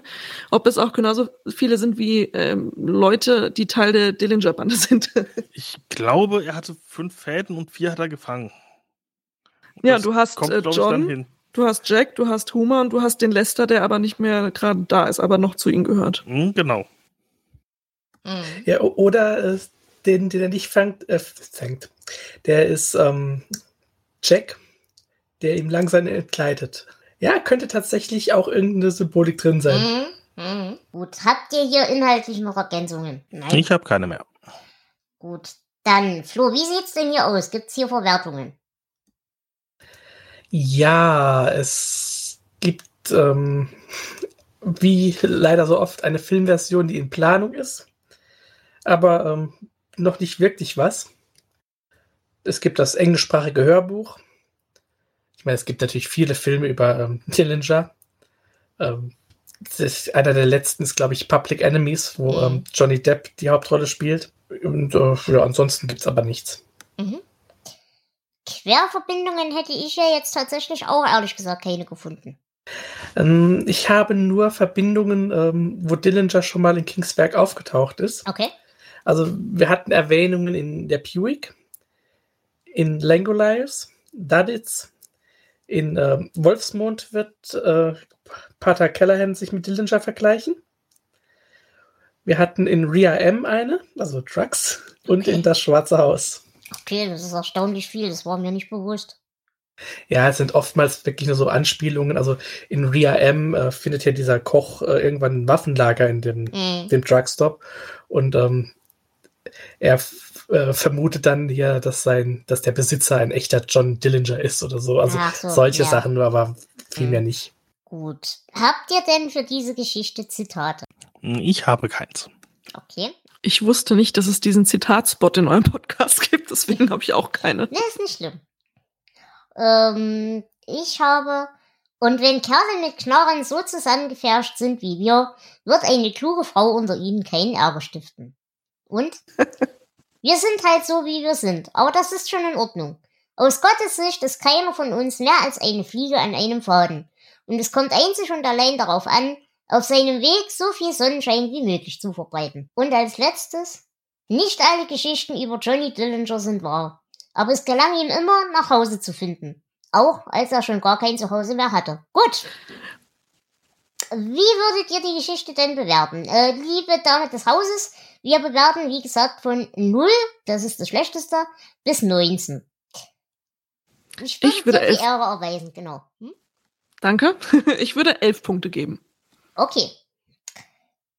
ob es auch genauso viele sind wie ähm, Leute, die Teil der Dillinger-Bande sind. Ich glaube, er hatte fünf Fäden und vier hat er gefangen. ja, Das du hast kommt, äh, John, du hast Jack, du hast Homer und du hast den Lester, der aber nicht mehr gerade da ist, aber noch zu ihm gehört. Hm, genau. Mhm. Ja, oder äh, den, den er nicht fängt, äh, fängt. Der ist ähm, Jack, der ihm langsam entgleitet. Ja, könnte tatsächlich auch irgendeine Symbolik drin sein. Mhm. Mhm. Gut, habt ihr hier inhaltlich noch Ergänzungen? Nein. Ich habe keine mehr. Gut. Dann, Flo, wie sieht's denn hier aus? Gibt's hier Verwertungen? Ja, es gibt ähm, wie leider so oft eine Filmversion, die in Planung ist, aber ähm, noch nicht wirklich was. Es gibt das englischsprachige Hörbuch. Meine, es gibt natürlich viele Filme über ähm, Dillinger. Ähm, das ist einer der letzten ist, glaube ich, Public Enemies, wo Mhm. ähm, Johnny Depp die Hauptrolle spielt. Und äh, ja, ansonsten gibt es aber nichts. Mhm. Querverbindungen hätte ich ja jetzt tatsächlich auch ehrlich gesagt keine gefunden. Ähm, ich habe nur Verbindungen, ähm, wo Dillinger schon mal in Kingsberg aufgetaucht ist. Okay. Also wir hatten Erwähnungen in der Puig, in Langoliers, Duddits, in ähm, Wolfsmond wird äh, Pater Callahan sich mit Dillinger vergleichen. Wir hatten in Ria M eine, also Trucks, und Okay. in das Schwarze Haus. Okay, das ist erstaunlich viel, das war mir nicht bewusst. Ja, es sind oftmals wirklich nur so Anspielungen. Also in Ria M äh, findet ja dieser Koch äh, irgendwann ein Waffenlager in dem, Mhm. dem Truckstop und ähm, er äh, vermutet dann hier, dass sein, dass der Besitzer ein echter John Dillinger ist oder so. Also so, solche ja. Sachen, aber viel Mhm. mehr nicht. Gut. Habt ihr denn für diese Geschichte Zitate? Hm, Ich habe keins. Okay. Ich wusste nicht, dass es diesen Zitatspot in eurem Podcast gibt, deswegen habe ich auch keine. Ne, ist nicht schlimm. Ähm, ich habe, und wenn Kerle mit Knarren so zusammengefärscht sind wie wir, wird eine kluge Frau unter ihnen keinen Ärger stiften. Und? wir sind halt so, wie wir sind, aber das ist schon in Ordnung. Aus Gottes Sicht ist keiner von uns mehr als eine Fliege an einem Faden. Und es kommt einzig und allein darauf an, auf seinem Weg so viel Sonnenschein wie möglich zu verbreiten. Und als letztes, nicht alle Geschichten über Johnny Dillinger sind wahr aber es gelang ihm immer, nach Hause zu finden. Auch als er schon gar kein Zuhause mehr hatte. Gut. Wie würdet ihr die Geschichte denn bewerten? Äh, liebe Dame des Hauses, wir bewerten, wie gesagt, von 0, das ist das Schlechteste, bis 19. Ich würde, Ich würde dir die. Ehre erweisen, genau. Hm? Danke. Ich würde elf Punkte geben. Okay.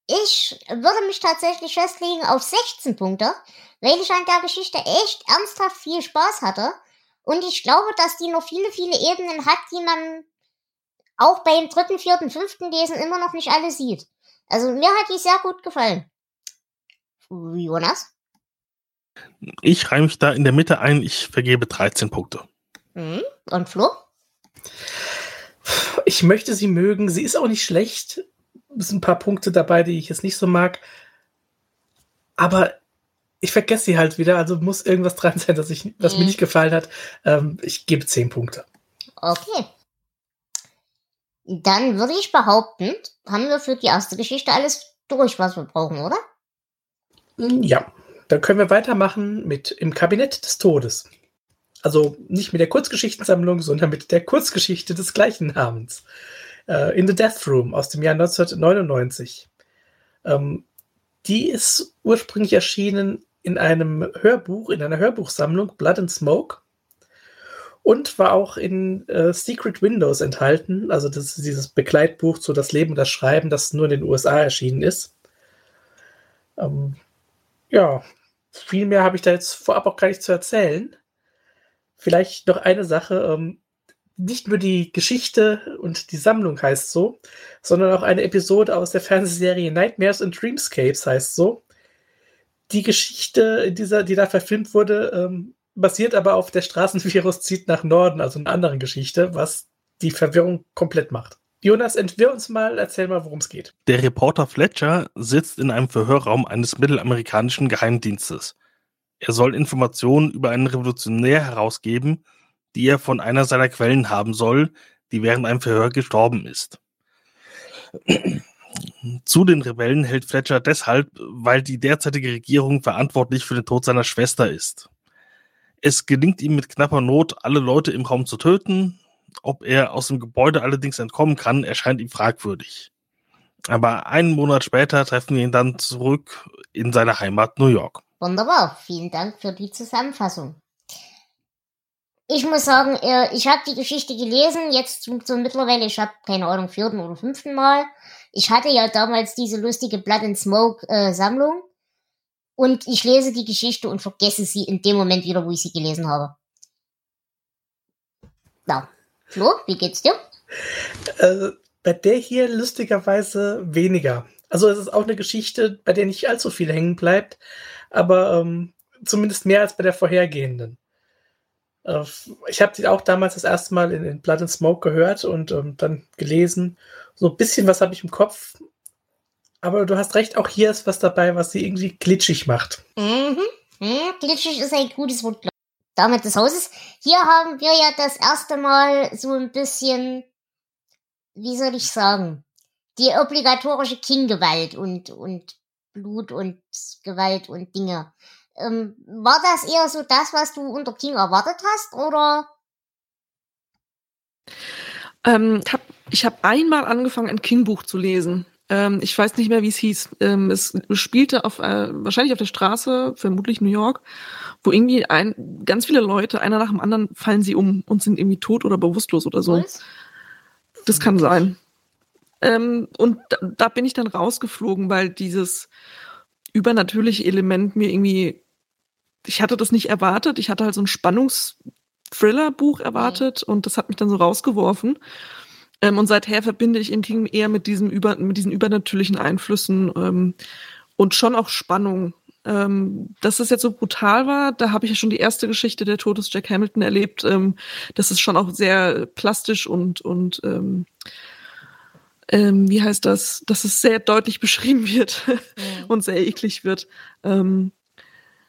Ich würde mich tatsächlich festlegen auf 16 Punkte, weil ich an der Geschichte echt ernsthaft viel Spaß hatte. Und ich glaube, dass die noch viele, viele Ebenen hat, die man auch beim dritten, vierten, fünften Lesen immer noch nicht alle sieht. Also mir hat die sehr gut gefallen. Jonas? Ich reihe mich da in der Mitte ein. Ich vergebe 13 Punkte. Mhm. Und Flo? Ich möchte sie mögen. Sie ist auch nicht schlecht. Es sind ein paar Punkte dabei, die ich jetzt nicht so mag. Aber ich vergesse sie halt wieder. Also muss irgendwas dran sein, dass ich, was mir Mhm. nicht gefallen hat. Ähm, ich gebe 10 Punkte. Okay. Dann würde ich behaupten, haben wir für die erste Geschichte alles durch, was wir brauchen, oder? Ja, dann können wir weitermachen mit Im Kabinett des Todes. Also nicht mit der Kurzgeschichtensammlung, sondern mit der Kurzgeschichte des gleichen Namens. Äh, in the Death Room aus dem Jahr 1999. Ähm, die ist ursprünglich erschienen in einem Hörbuch, in einer Hörbuchsammlung Blood and Smoke und war auch in äh, Secret Windows enthalten. Also das ist dieses Begleitbuch zu Das Leben und das Schreiben, das nur in den USA erschienen ist. Ähm, ja, viel mehr habe ich da jetzt vorab auch gar nicht zu erzählen. Vielleicht noch eine Sache. Ähm, nicht nur die Geschichte und die Sammlung heißt so, sondern auch eine Episode aus der Fernsehserie Nightmares and Dreamscapes heißt so. Die Geschichte, dieser, die da verfilmt wurde, ähm, basiert aber auf der Straßenvirus zieht nach Norden, also einer anderen Geschichte, was die Verwirrung komplett macht. Jonas, entwirr uns mal, erzähl mal, worum es geht. Der Reporter Fletcher sitzt in einem Verhörraum eines mittelamerikanischen Geheimdienstes. Er soll Informationen über einen Revolutionär herausgeben, die er von einer seiner Quellen haben soll, die während einem Verhör gestorben ist. Zu den Rebellen hält Fletcher deshalb, weil die derzeitige Regierung verantwortlich für den Tod seiner Schwester ist. Es gelingt ihm mit knapper Not, alle Leute im Raum zu töten. Ob er aus dem Gebäude allerdings entkommen kann, erscheint ihm fragwürdig. Aber einen Monat später treffen wir ihn dann zurück in seine Heimat New York. Wunderbar, vielen Dank für die Zusammenfassung. Ich muss sagen, äh, ich habe die Geschichte gelesen, jetzt so mittlerweile, ich habe keine Ahnung, vierten oder fünften Mal. Ich hatte ja damals diese lustige Blood and Smoke äh, Sammlung und ich lese die Geschichte und vergesse sie in dem Moment wieder, wo ich sie gelesen habe. Ja. Flo, wie geht's dir? Äh, bei der hier lustigerweise weniger. Also es ist auch eine Geschichte, bei der nicht allzu viel hängen bleibt, aber ähm, zumindest mehr als bei der vorhergehenden. Äh, ich habe die auch damals das erste Mal in, in Blood and Smoke gehört und ähm, dann gelesen. So ein bisschen was habe ich im Kopf, aber du hast recht, auch hier ist was dabei, was sie irgendwie glitschig macht. Mhm. mhm. Glitschig ist ein gutes Wort. Damit des Hauses. Hier haben wir ja das erste Mal so ein bisschen, wie soll ich sagen, die obligatorische King-Gewalt und, und Blut und Gewalt und Dinge. Ähm, war das eher so das, was du unter King erwartet hast, oder? Ähm, ich habe hab einmal angefangen, ein King-Buch zu lesen. Ähm, ich weiß nicht mehr, wie es hieß. Ähm, es spielte auf äh, wahrscheinlich auf der Straße, vermutlich New York, wo irgendwie ein, ganz viele Leute, einer nach dem anderen, fallen sie um und sind irgendwie tot oder bewusstlos oder so. Was? Das kann sein. Ähm, und da, da bin ich dann rausgeflogen, weil dieses übernatürliche Element mir irgendwie, ich hatte das nicht erwartet. Ich hatte halt so ein Spannungs-Thriller-Buch erwartet mhm. und das hat mich dann so rausgeworfen. Ähm, und seither verbinde ich King eher mit diesem über, mit diesen übernatürlichen Einflüssen ähm, und schon auch Spannung. Ähm, dass es jetzt so brutal war, da habe ich ja schon die erste Geschichte der Tod des Jack Hamilton erlebt. Ähm, das ist schon auch sehr plastisch und und ähm, ähm, wie heißt das, dass es sehr deutlich beschrieben wird mhm. und sehr eklig wird. Ähm,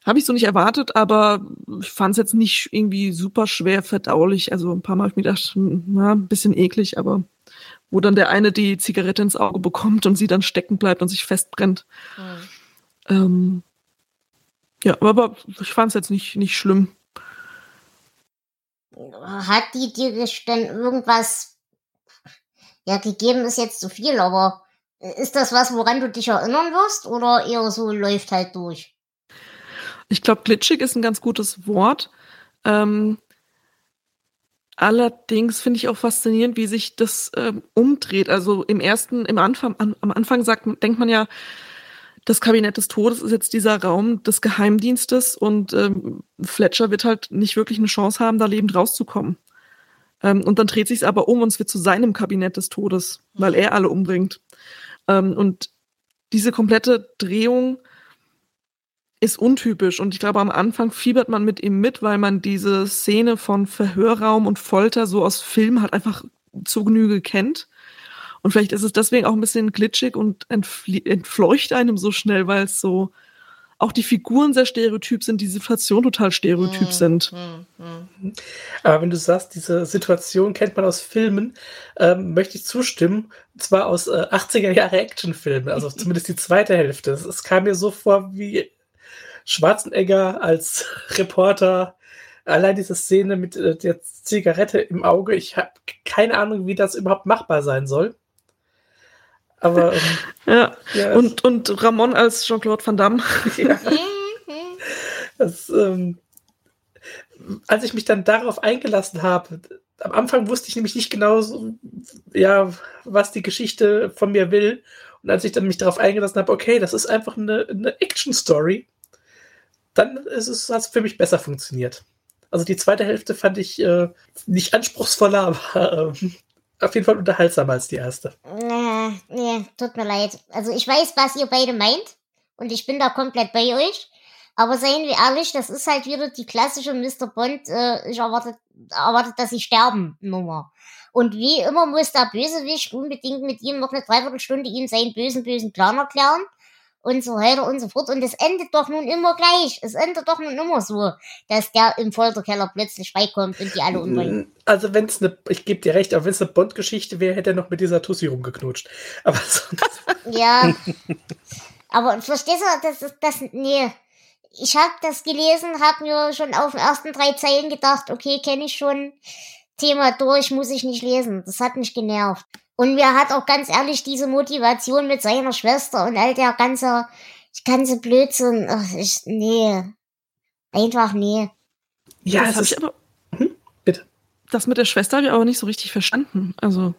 habe ich so nicht erwartet, aber ich fand es jetzt nicht irgendwie super schwer verdaulich. Also ein paar Mal habe ich mir gedacht, hm, na, ein bisschen eklig, aber wo dann der eine die Zigarette ins Auge bekommt und sie dann stecken bleibt und sich festbrennt. Mhm. Ähm, ja, aber ich fand es jetzt nicht, nicht schlimm. Hat die dir denn irgendwas, ja, gegeben ist jetzt zu viel, aber ist das was, woran du dich erinnern wirst oder eher so läuft halt durch? Ich glaube, glitschig ist ein ganz gutes Wort. Ähm, allerdings finde ich auch faszinierend, wie sich das ähm, umdreht. Also im ersten, im Anfang, an, am Anfang sagt, denkt man ja, das Kabinett des Todes ist jetzt dieser Raum des Geheimdienstes und ähm, Fletcher wird halt nicht wirklich eine Chance haben, da lebend rauszukommen. Ähm, und dann dreht sich es aber um und es wird zu seinem Kabinett des Todes, weil er alle umbringt. Ähm, und diese komplette Drehung ist untypisch und ich glaube, am Anfang fiebert man mit ihm mit, weil man diese Szene von Verhörraum und Folter so aus Film halt einfach zu Genüge kennt. Und vielleicht ist es deswegen auch ein bisschen glitschig und entfleucht einem so schnell, weil es so auch die Figuren sehr stereotyp sind, die Situation total stereotyp mm, sind. Mm, mm. Aber wenn du sagst, diese Situation kennt man aus Filmen, ähm, möchte ich zustimmen. Und zwar aus äh, 80er Jahre Actionfilmen, also zumindest die zweite Hälfte. Es kam mir so vor wie Schwarzenegger als Reporter, allein diese Szene mit äh, der Zigarette im Auge, ich habe keine Ahnung, wie das überhaupt machbar sein soll. Aber ähm, ja. ja. und, und Ramon als Jean-Claude Van Damme. Ja. das, ähm, als ich mich dann darauf eingelassen habe, am Anfang wusste ich nämlich nicht genau, so, ja, was die Geschichte von mir will. Und als ich dann mich darauf eingelassen habe, okay, das ist einfach eine, eine Action-Story, dann ist es, hat es für mich besser funktioniert. Also die zweite Hälfte fand ich äh, nicht anspruchsvoller, aber äh, auf jeden Fall unterhaltsamer als die erste. Tut mir leid. Also ich weiß, was ihr beide meint und ich bin da komplett bei euch. Aber seien wir ehrlich, das ist halt wieder die klassische Mr. Bond, äh, ich erwarte, erwarte, dass sie sterben Nummer. Und wie immer muss der Bösewicht unbedingt mit ihm noch eine Dreiviertelstunde ihm seinen bösen, bösen Plan erklären und so weiter und so fort. Und es endet doch nun immer gleich. Es endet doch nun immer so, dass der im Folterkeller plötzlich freikommt und die alle umbringt. Also wenn es eine, ich gebe dir recht, aber wenn es eine Bond-Geschichte wäre, hätte er noch mit dieser Tussi rumgeknutscht. Aber sonst. Ja. aber verstehst du, das ist das, nee. Ich habe das gelesen, habe mir schon auf den ersten drei Zeilen gedacht, okay, kenne ich schon. Thema durch, muss ich nicht lesen. Das hat mich genervt. Und mir hat auch ganz ehrlich diese Motivation mit seiner Schwester und all der ganze, ganze Blödsinn, ach, ich, nee. Einfach nee. Ja, das, das habe ich aber. Hm? Bitte. Das mit der Schwester habe ich aber nicht so richtig verstanden. Also,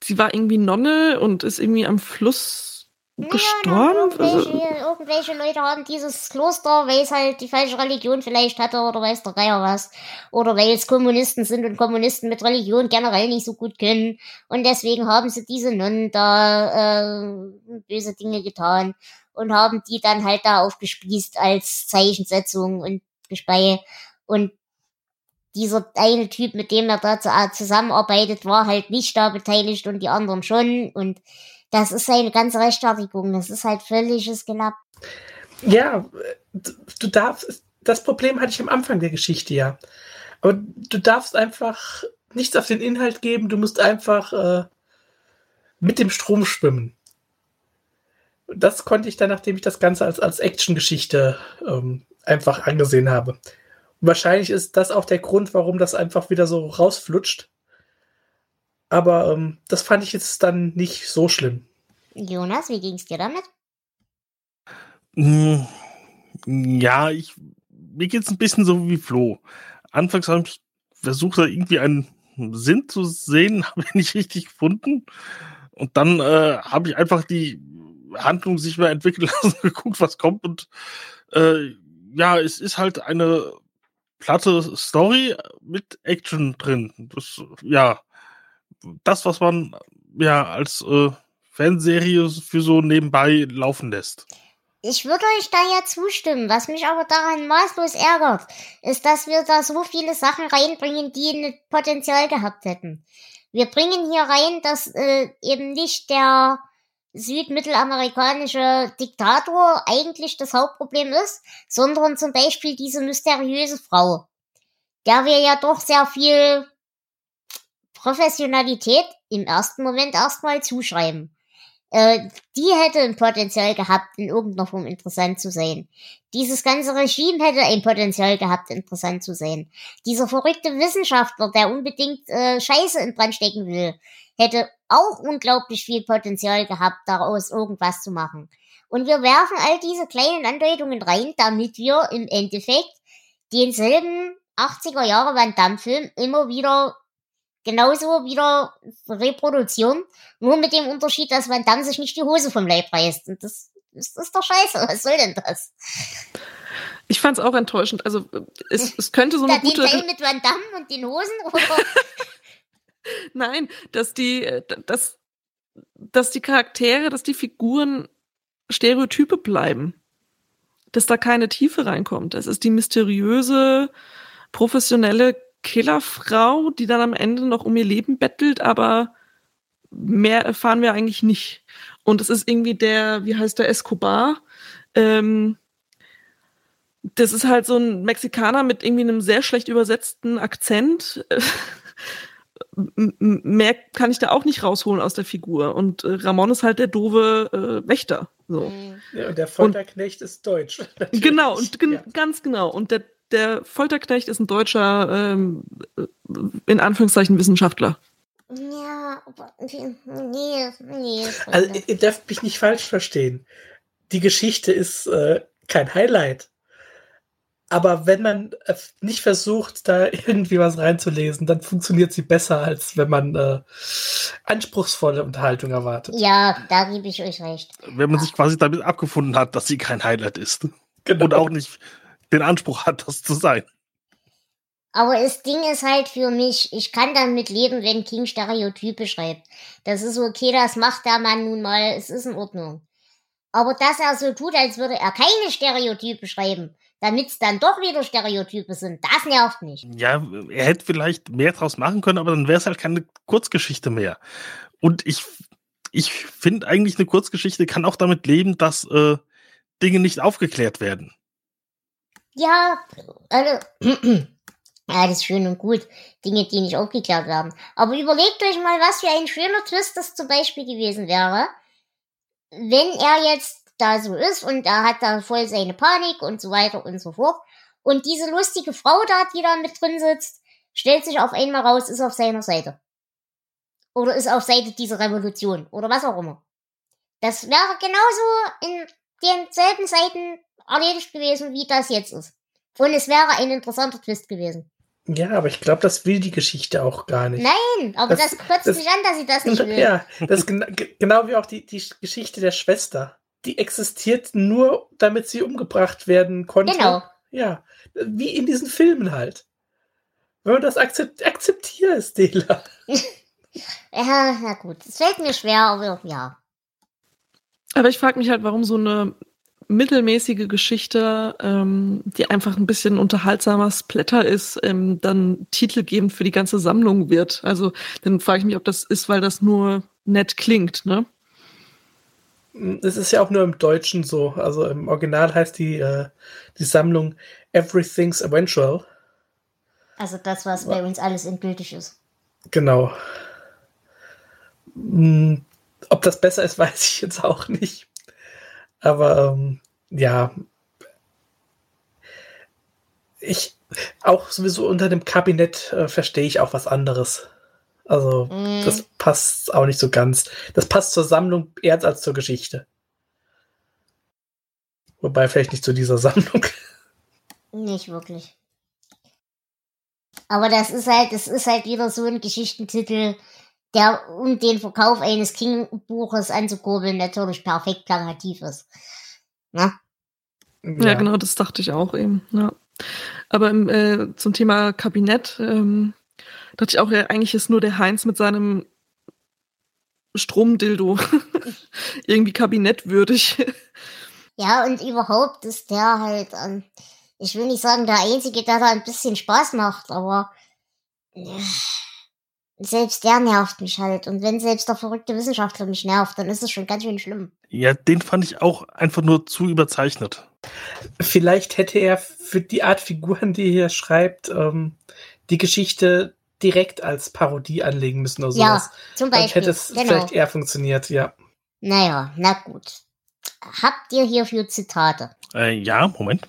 sie war irgendwie Nonne und ist irgendwie am Fluss gestorben? Ja, irgendwelche, irgendwelche, Leute haben dieses Kloster, weil es halt die falsche Religion vielleicht hatte oder weiß der Geier was. Oder weil es Kommunisten sind und Kommunisten mit Religion generell nicht so gut können. Und deswegen haben sie diese Nonnen da äh, böse Dinge getan und haben die dann halt da aufgespießt als Zeichensetzung und Gespei. Und dieser eine Typ, mit dem er da zusammenarbeitet, war halt nicht da beteiligt und die anderen schon. Und das ist seine ganze Rechtfertigung. Das ist halt völliges Gelapp. Ja, du darfst, das Problem hatte ich am Anfang der Geschichte ja. Aber du darfst einfach nichts auf den Inhalt geben, du musst einfach äh, mit dem Strom schwimmen. Das konnte ich dann, nachdem ich das Ganze als, als Action-Geschichte ähm, einfach angesehen habe. Und wahrscheinlich ist das auch der Grund, warum das einfach wieder so rausflutscht. Aber ähm, das fand ich jetzt dann nicht so schlimm. Jonas, wie ging es dir damit? Hm, ja, ich, mir geht es ein bisschen so wie Flo. Anfangs habe ich versucht, da irgendwie einen Sinn zu sehen, habe ich nicht richtig gefunden. Und dann äh, habe ich einfach die Handlung sich mehr entwickeln lassen, geguckt, was kommt. Und äh, ja, es ist halt eine platte Story mit Action drin. Das, ja, das, was man ja als äh, Fanserie für so nebenbei laufen lässt. Ich würde euch da ja zustimmen. Was mich aber daran maßlos ärgert, ist, dass wir da so viele Sachen reinbringen, die ein Potenzial gehabt hätten. Wir bringen hier rein, dass äh, eben nicht der südmittelamerikanische Diktator eigentlich das Hauptproblem ist, sondern zum Beispiel diese mysteriöse Frau, der wir ja doch sehr viel Professionalität im ersten Moment erstmal zuschreiben. Äh, die hätte ein Potenzial gehabt, in irgendeiner Form interessant zu sein. Dieses ganze Regime hätte ein Potenzial gehabt, interessant zu sein. Dieser verrückte Wissenschaftler, der unbedingt äh, Scheiße in Brand stecken will, hätte auch unglaublich viel Potenzial gehabt, daraus irgendwas zu machen. Und wir werfen all diese kleinen Andeutungen rein, damit wir im Endeffekt denselben 80er Jahre Van Damme Film immer wieder genauso wieder reproduzieren, nur mit dem Unterschied, dass Van Damme sich nicht die Hose vom Leib reißt. Und das, das ist doch scheiße. Was soll denn das? Ich fand es auch enttäuschend. Also es, es könnte so eine da gute... Den Teil mit Van Damme und den Hosen? Oder? Nein, dass die, dass, dass die Charaktere, dass die Figuren Stereotype bleiben. Dass da keine Tiefe reinkommt. Das ist die mysteriöse, professionelle Killerfrau, die dann am Ende noch um ihr Leben bettelt, aber mehr erfahren wir eigentlich nicht. Und es ist irgendwie der, wie heißt der, Escobar. Ähm, das ist halt so ein Mexikaner mit irgendwie einem sehr schlecht übersetzten Akzent. mehr kann ich da auch nicht rausholen aus der Figur. Und äh, Ramon ist halt der doofe äh, Wächter. So. Ja, und der Folterknecht ist deutsch. Genau, und ja. ganz genau. Und der der Folterknecht ist ein deutscher, ähm, in Anführungszeichen, Wissenschaftler. Ja, aber nee, nee. Also, ihr dürft mich nicht falsch verstehen. Die Geschichte ist äh, kein Highlight. Aber wenn man äh, nicht versucht, da irgendwie was reinzulesen, dann funktioniert sie besser, als wenn man äh, anspruchsvolle Unterhaltung erwartet. Ja, da gebe ich euch recht. Wenn man sich quasi damit abgefunden hat, dass sie kein Highlight ist. Genau. Und auch nicht den Anspruch hat, das zu sein. Aber das Ding ist halt für mich, ich kann damit leben, wenn King Stereotype schreibt. Das ist okay, das macht der Mann nun mal, es ist in Ordnung. Aber dass er so tut, als würde er keine Stereotype schreiben, damit es dann doch wieder Stereotype sind, das nervt mich. Ja, er hätte vielleicht mehr draus machen können, aber dann wäre es halt keine Kurzgeschichte mehr. Und ich, ich finde eigentlich, eine Kurzgeschichte kann auch damit leben, dass äh, Dinge nicht aufgeklärt werden. Ja, also, ist schön und gut. Dinge, die nicht aufgeklärt werden. Aber überlegt euch mal, was für ein schöner Twist das zum Beispiel gewesen wäre, wenn er jetzt da so ist und er hat da voll seine Panik und so weiter und so fort. Und diese lustige Frau da, die da mit drin sitzt, stellt sich auf einmal raus, ist auf seiner Seite. Oder ist auf Seite dieser Revolution. Oder was auch immer. Das wäre genauso in denselben Seiten erledigt gewesen, wie das jetzt ist. Und es wäre ein interessanter Twist gewesen. Ja, aber ich glaube, das will die Geschichte auch gar nicht. Nein, aber das, das kotzt das- mich an, dass sie das nicht will. Ja, das gena ge- genau wie auch die, die Geschichte der Schwester. Die existiert nur, damit sie umgebracht werden konnte. Genau. Ja, wie in diesen Filmen halt. Wenn man das akzept akzeptiert, Stella. Ja, na gut. Es fällt mir schwer, aber ja. Aber ich frage mich halt, warum so eine mittelmäßige Geschichte, ähm, die einfach ein bisschen unterhaltsamer Splatter ist, ähm, dann titelgebend für die ganze Sammlung wird. Also dann frage ich mich, ob das ist, weil das nur nett klingt, ne? Es ist ja auch nur im Deutschen so. Also im Original heißt die, äh, die Sammlung Everything's Eventual. Also das, was bei uns alles endgültig ist. Genau. Hm, Ob das besser ist, weiß ich jetzt auch nicht. Aber ähm, ja. Ich auch sowieso unter dem Kabinett äh, verstehe ich auch was anderes. Also, Mm. das passt auch nicht so ganz. Das passt zur Sammlung eher als zur Geschichte. Wobei vielleicht nicht zu dieser Sammlung. Nicht wirklich. Aber das ist halt, das ist halt wieder so ein Geschichtentitel, der, um den Verkauf eines King-Buches anzukurbeln, natürlich perfekt plakativ ist. Ne? Ja, genau, das dachte ich auch eben. Ja. Aber im, äh, zum Thema Kabinett ähm, dachte ich auch, ja, eigentlich ist nur der Heinz mit seinem Stromdildo irgendwie kabinettwürdig. Ja, und überhaupt ist der halt, ähm, ich will nicht sagen, der Einzige, der da ein bisschen Spaß macht, aber äh, selbst der nervt mich halt. Und wenn selbst der verrückte Wissenschaftler mich nervt, dann ist es schon ganz schön schlimm. Ja, den fand ich auch einfach nur zu überzeichnet. Vielleicht hätte er für die Art Figuren, die er schreibt, ähm, die Geschichte direkt als Parodie anlegen müssen oder Ja, sowas. zum Dann Beispiel. hätte es genau. vielleicht eher funktioniert, ja. Naja, na gut. Habt ihr hierfür Zitate? Äh, ja, Moment.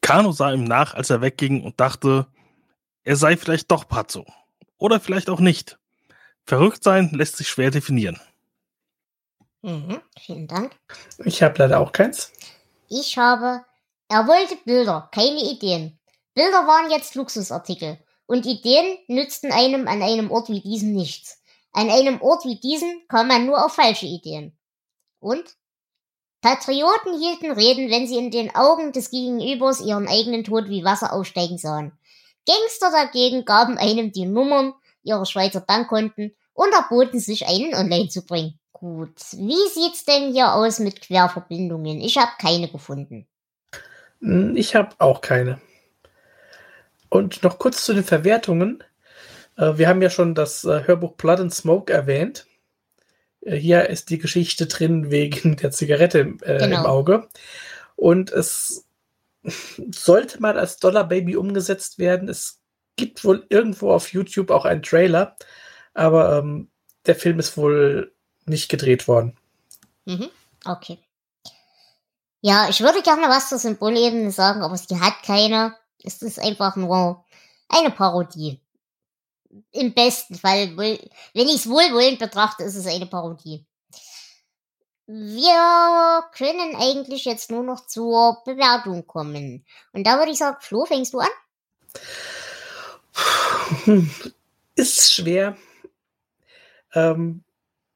Kano sah ihm nach, als er wegging und dachte, er sei vielleicht doch Pazzo. Oder vielleicht auch nicht. Verrückt sein lässt sich schwer definieren. Mhm, vielen Dank. Ich habe leider auch keins. Ich habe, er wollte Bilder, keine Ideen. Bilder waren jetzt Luxusartikel. Und Ideen nützten einem an einem Ort wie diesem nichts. An einem Ort wie diesem kam man nur auf falsche Ideen. Und? Patrioten hielten Reden, wenn sie in den Augen des Gegenübers ihren eigenen Tod wie Wasser aufsteigen sahen. Gangster dagegen gaben einem die Nummern ihrer Schweizer Bankkonten und erboten sich, einen online zu bringen. Gut, wie sieht's denn hier aus mit Querverbindungen? Ich habe keine gefunden. Hm, Ich habe auch keine. Und noch kurz zu den Verwertungen. Äh, Wir haben ja schon das äh, Hörbuch Blood and Smoke erwähnt. Äh, Hier ist die Geschichte drin wegen der Zigarette im, äh, Genau. im Auge. Und es sollte mal als Dollar Baby umgesetzt werden. Es gibt wohl irgendwo auf YouTube auch einen Trailer, aber ähm, der Film ist wohl nicht gedreht worden. Mhm. Okay. Ja, ich würde gerne was zur Symbolebene sagen, aber sie hat keine. Es ist einfach nur eine Parodie. Im besten Fall, wenn ich es wohlwollend betrachte, ist es eine Parodie. Wir können eigentlich jetzt nur noch zur Bewertung kommen. Und da würde ich sagen, Flo, fängst du an? Ist schwer. Ähm,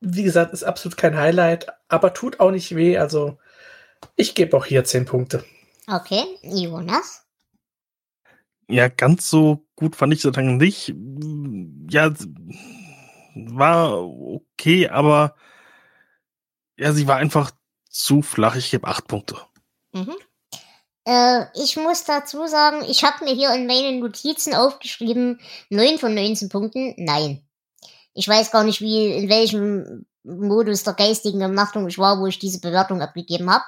wie gesagt, ist absolut kein Highlight, aber tut auch nicht weh. Also ich gebe auch hier 10 Punkte. Okay, Jonas? Ja, ganz so gut fand ich dann nicht. Ja, war okay, aber ja, sie war einfach zu flach, ich gebe acht Punkte. Mhm. Äh, ich muss dazu sagen, ich habe mir hier in meinen Notizen aufgeschrieben, 9 von 19 Punkten, nein. Ich weiß gar nicht, wie, in welchem Modus der geistigen Umnachtung ich war, wo ich diese Bewertung abgegeben habe.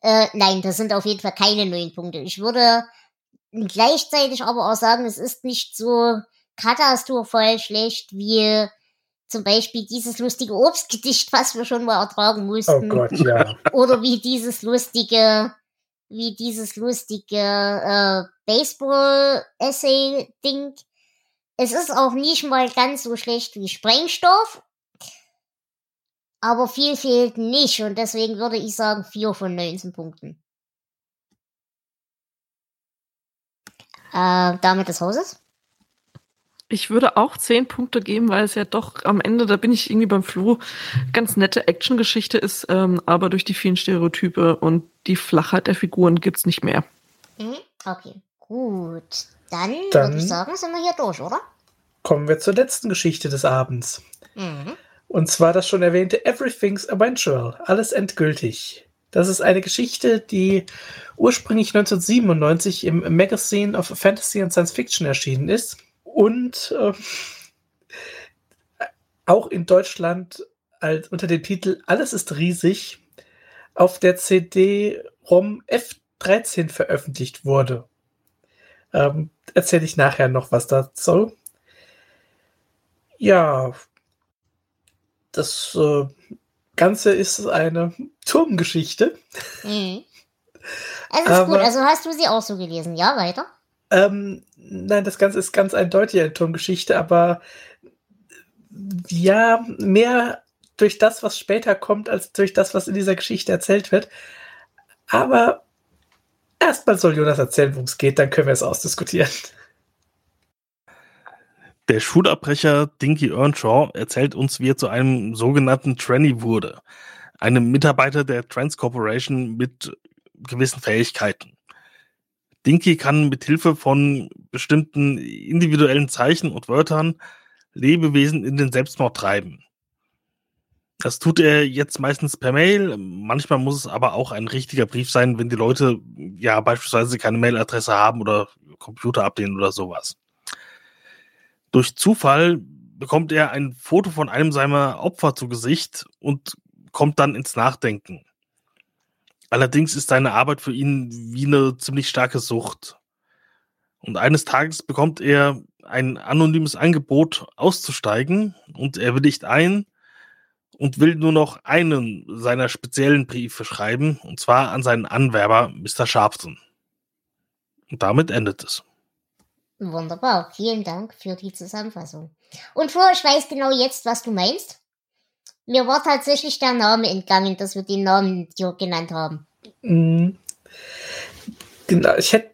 Äh, nein, das sind auf jeden Fall keine 9 Punkte. Ich würde gleichzeitig aber auch sagen, es ist nicht so katastrophal schlecht wie zum Beispiel dieses lustige Obstgedicht, was wir schon mal ertragen mussten. Oh Gott, ja. Oder wie dieses lustige, wie dieses lustige äh, Baseball-Essay-Ding. Es ist auch nicht mal ganz so schlecht wie Sprengstoff. Aber viel fehlt nicht und deswegen würde ich sagen 4 von 19 Punkten. Äh, Dame des Hauses? Ich würde auch zehn Punkte geben, weil es ja doch am Ende, da bin ich irgendwie beim Flo, ganz nette Actiongeschichte ist, ähm, aber durch die vielen Stereotype und die Flachheit der Figuren gibt's nicht mehr. Mhm. Okay, gut. Dann, Dann- würde ich sagen, sind wir hier durch, oder? Kommen wir zur letzten Geschichte des Abends. Mhm. Und zwar das schon erwähnte Everything's Eventual. Alles endgültig. Das ist eine Geschichte, die ursprünglich 1997 im Magazine of Fantasy and Science Fiction erschienen ist und äh, auch in Deutschland als unter dem Titel Alles ist riesig auf der CD-ROM F13 veröffentlicht wurde. Ähm, Erzähle ich nachher noch was dazu. Ja, das äh, Ganze ist eine Turmgeschichte. Mhm. Es ist Aber- gut, also hast du sie auch so gelesen, ja, weiter? Ähm, nein, das Ganze ist ganz eindeutig eine Turmgeschichte, aber ja, mehr durch das, was später kommt, als durch das, was in dieser Geschichte erzählt wird. Aber erstmal soll Jonas erzählen, worum es geht, dann können wir es ausdiskutieren. Der Schulabbrecher Dinky Earnshaw erzählt uns, wie er zu einem sogenannten Tranny wurde. Einem Mitarbeiter der Trans Corporation mit gewissen Fähigkeiten. Dinky kann mit Hilfe von bestimmten individuellen Zeichen und Wörtern Lebewesen in den Selbstmord treiben. Das tut er jetzt meistens per Mail. Manchmal muss es aber auch ein richtiger Brief sein, wenn die Leute ja beispielsweise keine Mailadresse haben oder Computer ablehnen oder sowas. Durch Zufall bekommt er ein Foto von einem seiner Opfer zu Gesicht und kommt dann ins Nachdenken. Allerdings ist seine Arbeit für ihn wie eine ziemlich starke Sucht. Und eines Tages bekommt er ein anonymes Angebot auszusteigen und er willigt ein und will nur noch einen seiner speziellen Briefe schreiben, und zwar an seinen Anwerber, Mr. Sharpton. Und damit endet es. Wunderbar, vielen Dank für die Zusammenfassung. Und Flo, ich weiß genau jetzt, was du meinst. Mir war tatsächlich der Name entgangen, dass wir den Namen dir genannt haben. Mhm. Genau, ich hätte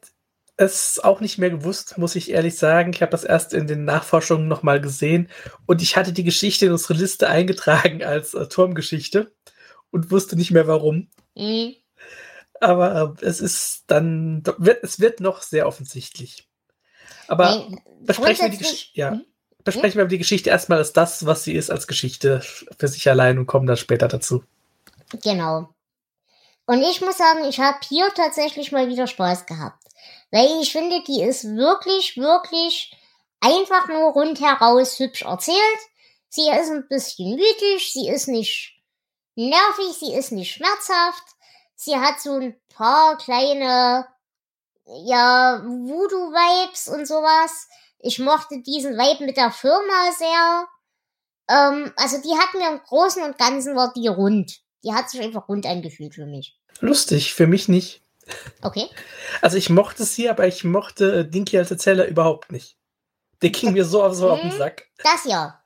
es auch nicht mehr gewusst, muss ich ehrlich sagen. Ich habe das erst in den Nachforschungen nochmal gesehen und ich hatte die Geschichte in unsere Liste eingetragen als äh, Turmgeschichte und wusste nicht mehr warum. Mhm. Aber äh, es ist dann, wird, es wird noch sehr offensichtlich. Aber Nein, besprechen wir, die grundsätzlich- Gesch ja, Mhm. Besprechen wir die Geschichte erstmal als das, was sie ist, als Geschichte für sich allein und kommen dann später dazu. Genau. Und ich muss sagen, ich habe hier tatsächlich mal wieder Spaß gehabt. Weil ich finde, die ist wirklich, wirklich einfach nur rundheraus hübsch erzählt. Sie ist ein bisschen mythisch, sie ist nicht nervig, sie ist nicht schmerzhaft. Sie hat so ein paar kleine, ja, Voodoo-Vibes und sowas. Ich mochte diesen Vibe mit der Firma sehr. Ähm, also die hat mir im Großen und Ganzen war die rund. Die hat sich einfach rund angefühlt für mich. Lustig, für mich nicht. Okay. Also ich mochte sie, aber ich mochte äh, Dinky als Erzähler überhaupt nicht. Der ging mir so, so auf den Mhm. Sack. Das ja.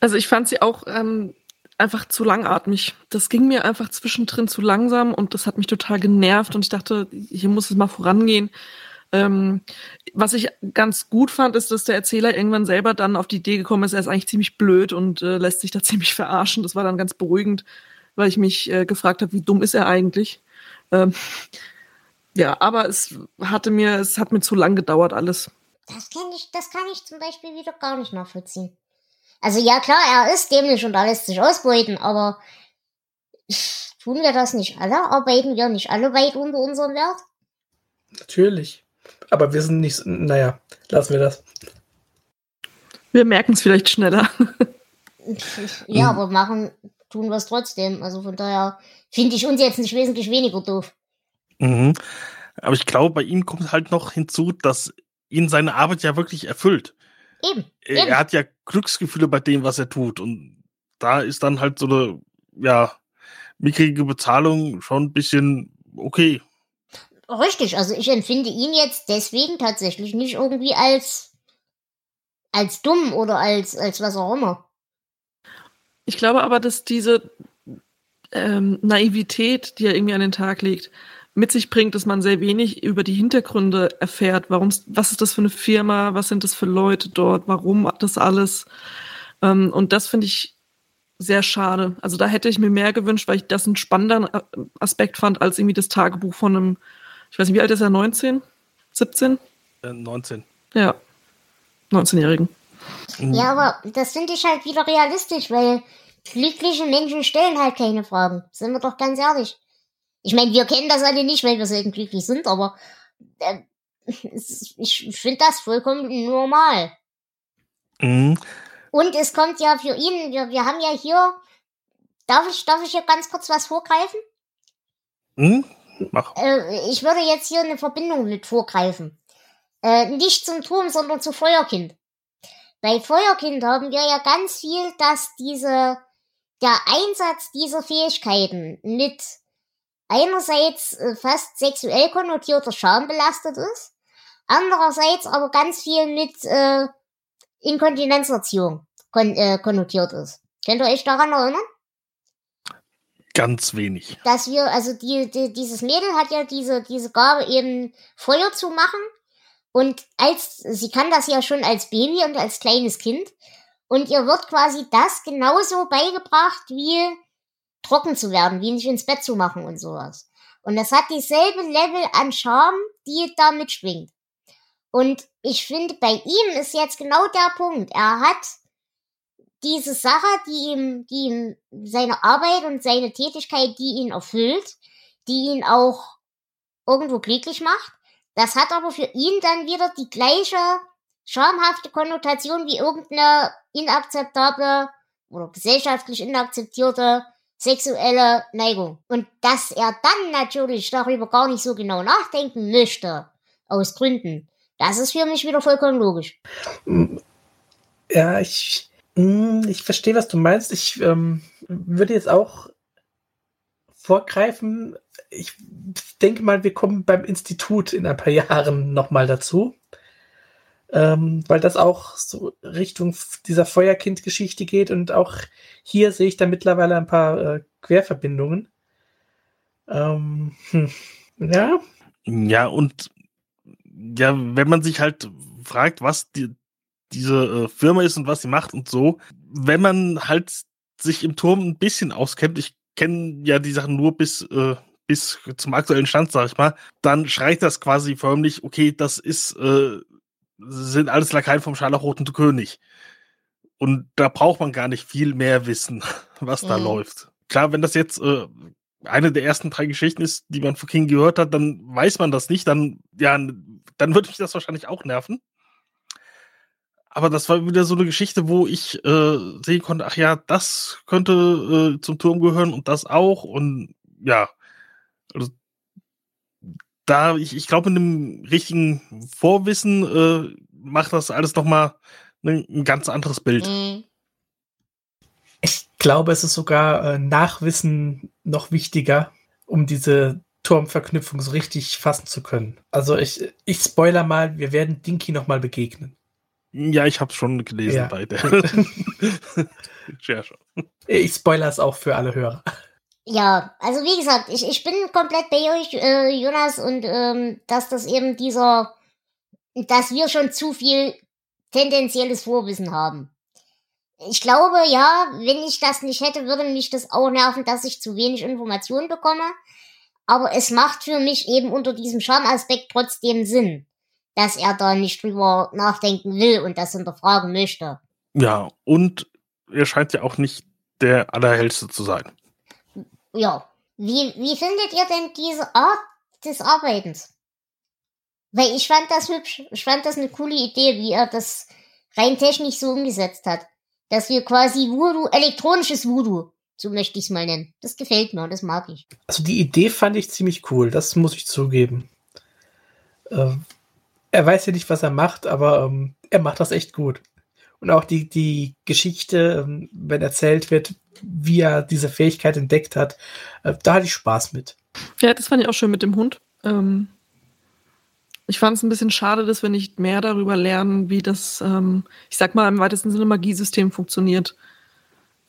Also ich fand sie auch ähm, einfach zu langatmig. Das ging mir einfach zwischendrin zu langsam und das hat mich total genervt und ich dachte, hier muss es mal vorangehen. Ähm, was ich ganz gut fand, ist, dass der Erzähler irgendwann selber dann auf die Idee gekommen ist, er ist eigentlich ziemlich blöd und äh, lässt sich da ziemlich verarschen. Das war dann ganz beruhigend, weil ich mich äh, gefragt habe, wie dumm ist er eigentlich? Ähm, ja, aber es hatte mir, es hat mir zu lang gedauert alles. Das kann ich, das kann ich zum Beispiel wieder gar nicht nachvollziehen. Also ja klar, er ist dämlich und er lässt sich ausbeuten, aber Tun wir das nicht alle? Arbeiten wir nicht alle weit unter unserem Wert? Natürlich. Aber wir sind nicht, naja, lassen wir das. Wir merken es vielleicht schneller. ja, aber machen tun wir es trotzdem. Also von daher finde ich uns jetzt nicht wesentlich weniger doof. Mhm. Aber ich glaube, bei ihm kommt halt noch hinzu, dass ihn seine Arbeit ja wirklich erfüllt. Eben. Er eben. hat ja Glücksgefühle bei dem, was er tut. Und da ist dann halt so eine, ja, mickrige Bezahlung schon ein bisschen okay. Richtig, also ich empfinde ihn jetzt deswegen tatsächlich nicht irgendwie als, als dumm oder als, als was auch immer. Ich glaube aber, dass diese ähm, Naivität, die er irgendwie an den Tag legt, mit sich bringt, dass man sehr wenig über die Hintergründe erfährt. Warum, was ist das für eine Firma? Was sind das für Leute dort? Warum das alles? Ähm, und das finde ich sehr schade. Also da hätte ich mir mehr gewünscht, weil ich das einen spannenderen Aspekt fand, als irgendwie das Tagebuch von einem, ich weiß nicht, wie alt ist er? 19? 17? Äh, 19. Ja. 19-Jährigen. Mhm. Ja, aber das finde ich halt wieder realistisch, weil glückliche Menschen stellen halt keine Fragen. Sind wir doch ganz ehrlich. Ich meine, wir kennen das alle nicht, weil wir selten glücklich sind, aber äh, ich finde das vollkommen normal. Mhm. Und es kommt ja für ihn, wir, wir haben ja hier, darf ich, darf ich hier ganz kurz was vorgreifen? Mhm. Mach. Äh, ich würde jetzt hier eine Verbindung mit vorgreifen. Äh, nicht zum Turm, sondern zu Feuerkind. Bei Feuerkind haben wir ja ganz viel, dass diese, der Einsatz dieser Fähigkeiten mit einerseits äh, fast sexuell konnotierter Scham belastet ist, andererseits aber ganz viel mit äh, Inkontinenzerziehung kon äh, konnotiert ist. Könnt ihr euch daran erinnern? Ganz wenig. Dass wir, also die, die, dieses Mädel hat ja diese, diese Gabe eben Feuer zu machen. Und als, sie kann das ja schon als Baby und als kleines Kind. Und ihr wird quasi das genauso beigebracht, wie trocken zu werden, wie nicht ins Bett zu machen und sowas. Und das hat dieselbe Level an Charme, die da mitschwingt. Und ich finde, bei ihm ist jetzt genau der Punkt. Er hat diese Sache, die ihm, die ihm seine Arbeit und seine Tätigkeit, die ihn erfüllt, die ihn auch irgendwo glücklich macht. Das hat aber für ihn dann wieder die gleiche schamhafte Konnotation wie irgendeine inakzeptable oder gesellschaftlich inakzeptierte sexuelle Neigung. Und dass er dann natürlich darüber gar nicht so genau nachdenken möchte, aus Gründen, das ist für mich wieder vollkommen logisch. Ja, ich, ich verstehe, was du meinst. Ich ähm, würde jetzt auch vorgreifen. Ich denke mal, wir kommen beim Institut in ein paar Jahren nochmal dazu. Ähm, weil das auch so Richtung dieser Feuerkind-Geschichte geht und auch hier sehe ich da mittlerweile ein paar äh, Querverbindungen. Ähm, hm, ja. Ja, und ja, wenn man sich halt fragt, was die, diese äh, Firma ist und was sie macht und so, wenn man halt sich im Turm ein bisschen auskennt, ich kenne ja die Sachen nur bis, äh, bis zum aktuellen Stand, sag ich mal, dann schreit das quasi förmlich, okay, das ist, äh, sind alles Lakaien vom Scharlachroten König. Und da braucht man gar nicht viel mehr wissen, was da Mhm. läuft. Klar, wenn das jetzt äh, eine der ersten drei Geschichten ist, die man von King gehört hat, dann weiß man das nicht, dann, ja, dann würde mich das wahrscheinlich auch nerven. Aber das war wieder so eine Geschichte, wo ich äh, sehen konnte, ach ja, das könnte äh, zum Turm gehören und das auch. Und ja, also, da, ich, ich glaube, mit einem richtigen Vorwissen äh, macht das alles nochmal ein, ein ganz anderes Bild. Mhm. Ich glaube, es ist sogar äh, Nachwissen noch wichtiger, um diese Turmverknüpfung so richtig fassen zu können. Also ich, ich spoiler mal, wir werden Dinky noch mal begegnen. Ja, ich habe schon gelesen Ja. bei der Recherche. Ich spoiler es auch für alle Hörer. Ja, also wie gesagt, ich, ich bin komplett bei euch, äh, Jonas, und ähm, dass das eben dieser, dass wir schon zu viel tendenzielles Vorwissen haben. Ich glaube, ja, wenn ich das nicht hätte, würde mich das auch nerven, dass ich zu wenig Informationen bekomme. Aber es macht für mich eben unter diesem Schamaspekt trotzdem Sinn, dass er da nicht drüber nachdenken will und das hinterfragen möchte. Ja, und er scheint ja auch nicht der Allerhellste zu sein. Ja, Wie, wie findet ihr denn diese Art des Arbeitens? Weil ich fand das hübsch. Ich fand das eine coole Idee, wie er das rein technisch so umgesetzt hat. Dass wir quasi Voodoo, elektronisches Voodoo, so möchte ich es mal nennen. Das gefällt mir, das mag ich. Also die Idee fand ich ziemlich cool, das muss ich zugeben. Ähm, er weiß ja nicht, was er macht, aber ähm, er macht das echt gut. Und auch die, die Geschichte, ähm, wenn erzählt wird, wie er diese Fähigkeit entdeckt hat, äh, da hatte ich Spaß mit. Ja, das fand ich auch schön mit dem Hund. Ähm, ich fand es ein bisschen schade, dass wir nicht mehr darüber lernen, wie das, ähm, ich sag mal, im weitesten Sinne Magiesystem funktioniert.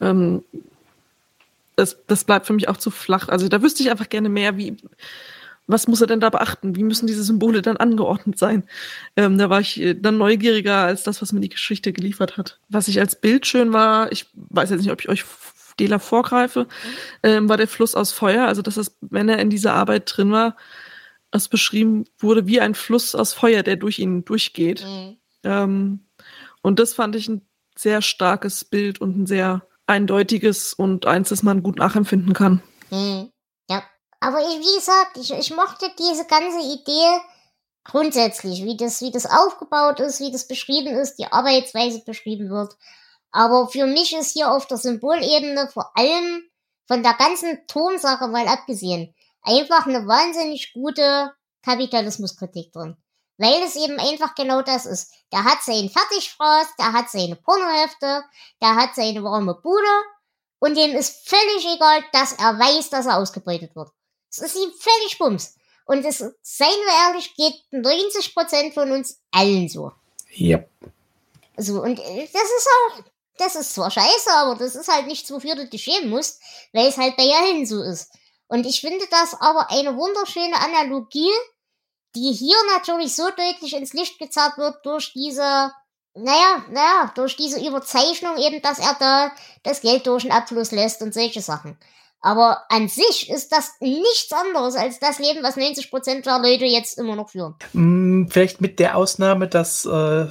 Ähm, das, das bleibt für mich auch zu flach. Also da wüsste ich einfach gerne mehr, wie, was muss er denn da beachten? Wie müssen diese Symbole dann angeordnet sein? Ähm, da war ich äh, dann neugieriger als das, was mir die Geschichte geliefert hat. Was ich als Bild schön war, ich weiß jetzt nicht, ob ich euch Dela vorgreife, ähm, war der Fluss aus Feuer. Also, dass es, wenn er in dieser Arbeit drin war, es beschrieben wurde wie ein Fluss aus Feuer, der durch ihn durchgeht. Mhm. Ähm, und das fand ich ein sehr starkes Bild und ein sehr eindeutiges und eins, das man gut nachempfinden kann. Mhm. Aber ich, wie gesagt, ich, ich mochte diese ganze Idee grundsätzlich, wie das, wie das aufgebaut ist, wie das beschrieben ist, die Arbeitsweise beschrieben wird. Aber für mich ist hier auf der Symbolebene vor allem von der ganzen Tonsache mal abgesehen einfach eine wahnsinnig gute Kapitalismuskritik drin. Weil es eben einfach genau das ist. Der hat seinen Fertigfraß, der hat seine Pornohefte, der hat seine warme Bude und dem ist völlig egal, dass er weiß, dass er ausgebeutet wird. Es ist ihm völlig bums. Und es, seien wir ehrlich, geht 90% von uns allen so. Ja. So, und äh, das ist auch, das ist zwar scheiße, aber das ist halt nichts, wofür du dich schämen musst, weil es halt bei allen so ist. Und ich finde das aber eine wunderschöne Analogie, die hier natürlich so deutlich ins Licht gezerrt wird durch diese, naja, naja, durch diese Überzeichnung eben, dass er da das Geld durch den Abfluss lässt und solche Sachen. Aber an sich ist das nichts anderes als das Leben, was 90 Prozent der Leute jetzt immer noch führen. Mm, vielleicht mit der Ausnahme, dass äh,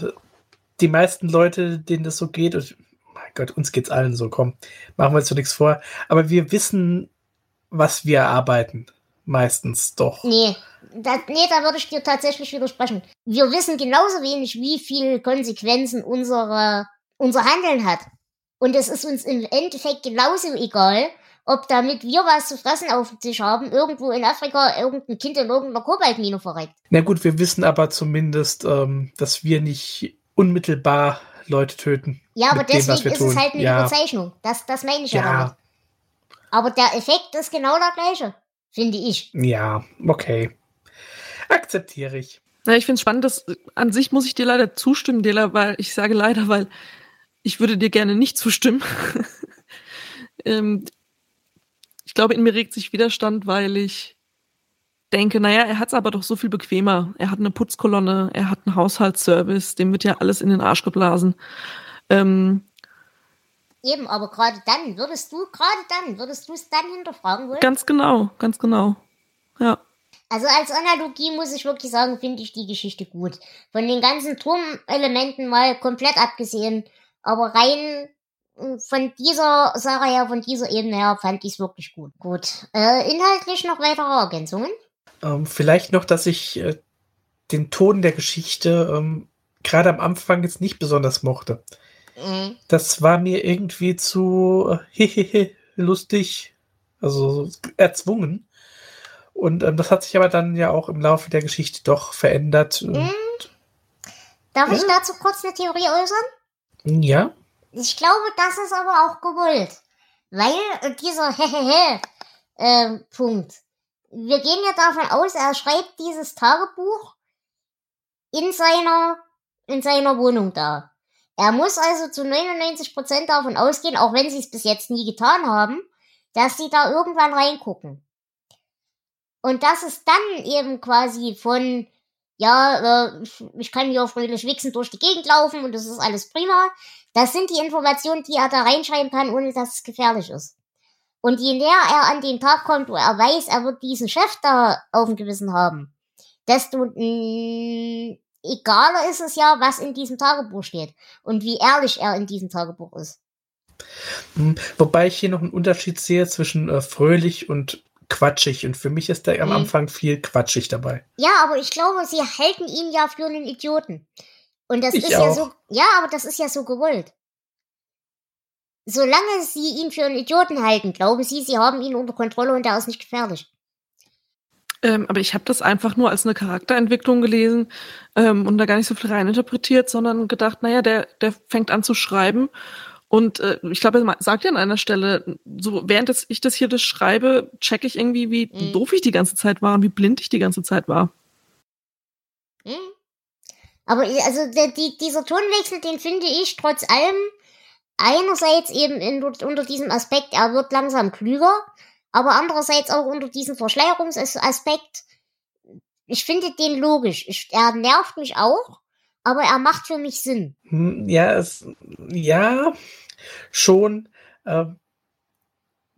die meisten Leute, denen das so geht, und mein Gott, uns geht's allen so, komm, machen wir uns so nichts vor. Aber wir wissen, was wir arbeiten. Meistens doch. Nee, da, nee, da würde ich dir tatsächlich widersprechen. Wir wissen genauso wenig, wie viele Konsequenzen unsere, unser Handeln hat. Und es ist uns im Endeffekt genauso egal, ob damit wir was zu fressen auf dem Tisch haben, irgendwo in Afrika irgendein Kind in irgendeiner Kobaltmine verreckt. Na gut, wir wissen aber zumindest, ähm, dass wir nicht unmittelbar Leute töten. Ja, aber deswegen dem, ist tun. es halt eine ja. Überzeichnung. Das, das meine ich ja, ja damit. Aber der Effekt ist genau der gleiche, finde ich. Ja, okay. Akzeptiere ich. Na, ich finde es spannend, dass an sich muss ich dir leider zustimmen, Dela, weil ich sage leider, weil ich würde dir gerne nicht zustimmen. ähm, ich glaube, in mir regt sich Widerstand, weil ich denke, naja, er hat es aber doch so viel bequemer. Er hat eine Putzkolonne, er hat einen Haushaltsservice, dem wird ja alles in den Arsch geblasen. Ähm, Eben, aber gerade dann, würdest du, gerade dann, würdest du es dann hinterfragen wollen? Ganz genau, ganz genau. Ja. Also als Analogie muss ich wirklich sagen, finde ich die Geschichte gut. Von den ganzen Turmelementen mal komplett abgesehen, aber rein von dieser Sache her, von dieser Ebene her, fand ich es wirklich gut. Gut. Äh, inhaltlich noch weitere Ergänzungen? Ähm, vielleicht noch, dass ich äh, den Ton der Geschichte ähm, gerade am Anfang jetzt nicht besonders mochte. Mhm. Das war mir irgendwie zu äh, lustig, also erzwungen. Und ähm, das hat sich aber dann ja auch im Laufe der Geschichte doch verändert. Mhm. Darf ja? ich dazu kurz eine Theorie äußern? Ja. Ich glaube, das ist aber auch gewollt. Weil äh, dieser Hehehe äh, Punkt. Wir gehen ja davon aus, er schreibt dieses Tagebuch in seiner, in seiner Wohnung da. Er muss also zu 99% davon ausgehen, auch wenn sie es bis jetzt nie getan haben, dass sie da irgendwann reingucken. Und das ist dann eben quasi von, ja, äh, ich kann hier fröhlich wichsen durch die Gegend laufen und das ist alles prima, das sind die Informationen, die er da reinschreiben kann, ohne dass es gefährlich ist. Und je näher er an den Tag kommt, wo er weiß, er wird diesen Chef da auf dem Gewissen haben, desto mh, egaler ist es ja, was in diesem Tagebuch steht und wie ehrlich er in diesem Tagebuch ist. Hm, wobei ich hier noch einen Unterschied sehe zwischen äh, fröhlich und quatschig und für mich ist da am Mhm. Anfang viel quatschig dabei. Ja, aber ich glaube, sie halten ihn ja für einen Idioten. Und das Ich ist ja auch. so, ja, aber das ist ja so gewollt. Solange sie ihn für einen Idioten halten, glauben sie, sie haben ihn unter Kontrolle und er ist nicht gefährlich. Ähm, aber ich habe das einfach nur als eine Charakterentwicklung gelesen ähm, und da gar nicht so viel reininterpretiert, sondern gedacht, naja, der, der fängt an zu schreiben. Und äh, ich glaube, er sagt ja an einer Stelle, so während ich das hier das schreibe, checke ich irgendwie, wie Mhm. doof ich die ganze Zeit war und wie blind ich die ganze Zeit war. Hm? Aber also der, die, dieser Tonwechsel, den finde ich trotz allem einerseits eben in, unter diesem Aspekt, er wird langsam klüger, aber andererseits auch unter diesem Verschleierungsaspekt. Ich finde den logisch. Ich, er nervt mich auch, aber er macht für mich Sinn. Hm, Ja, es, ja, schon. Ähm,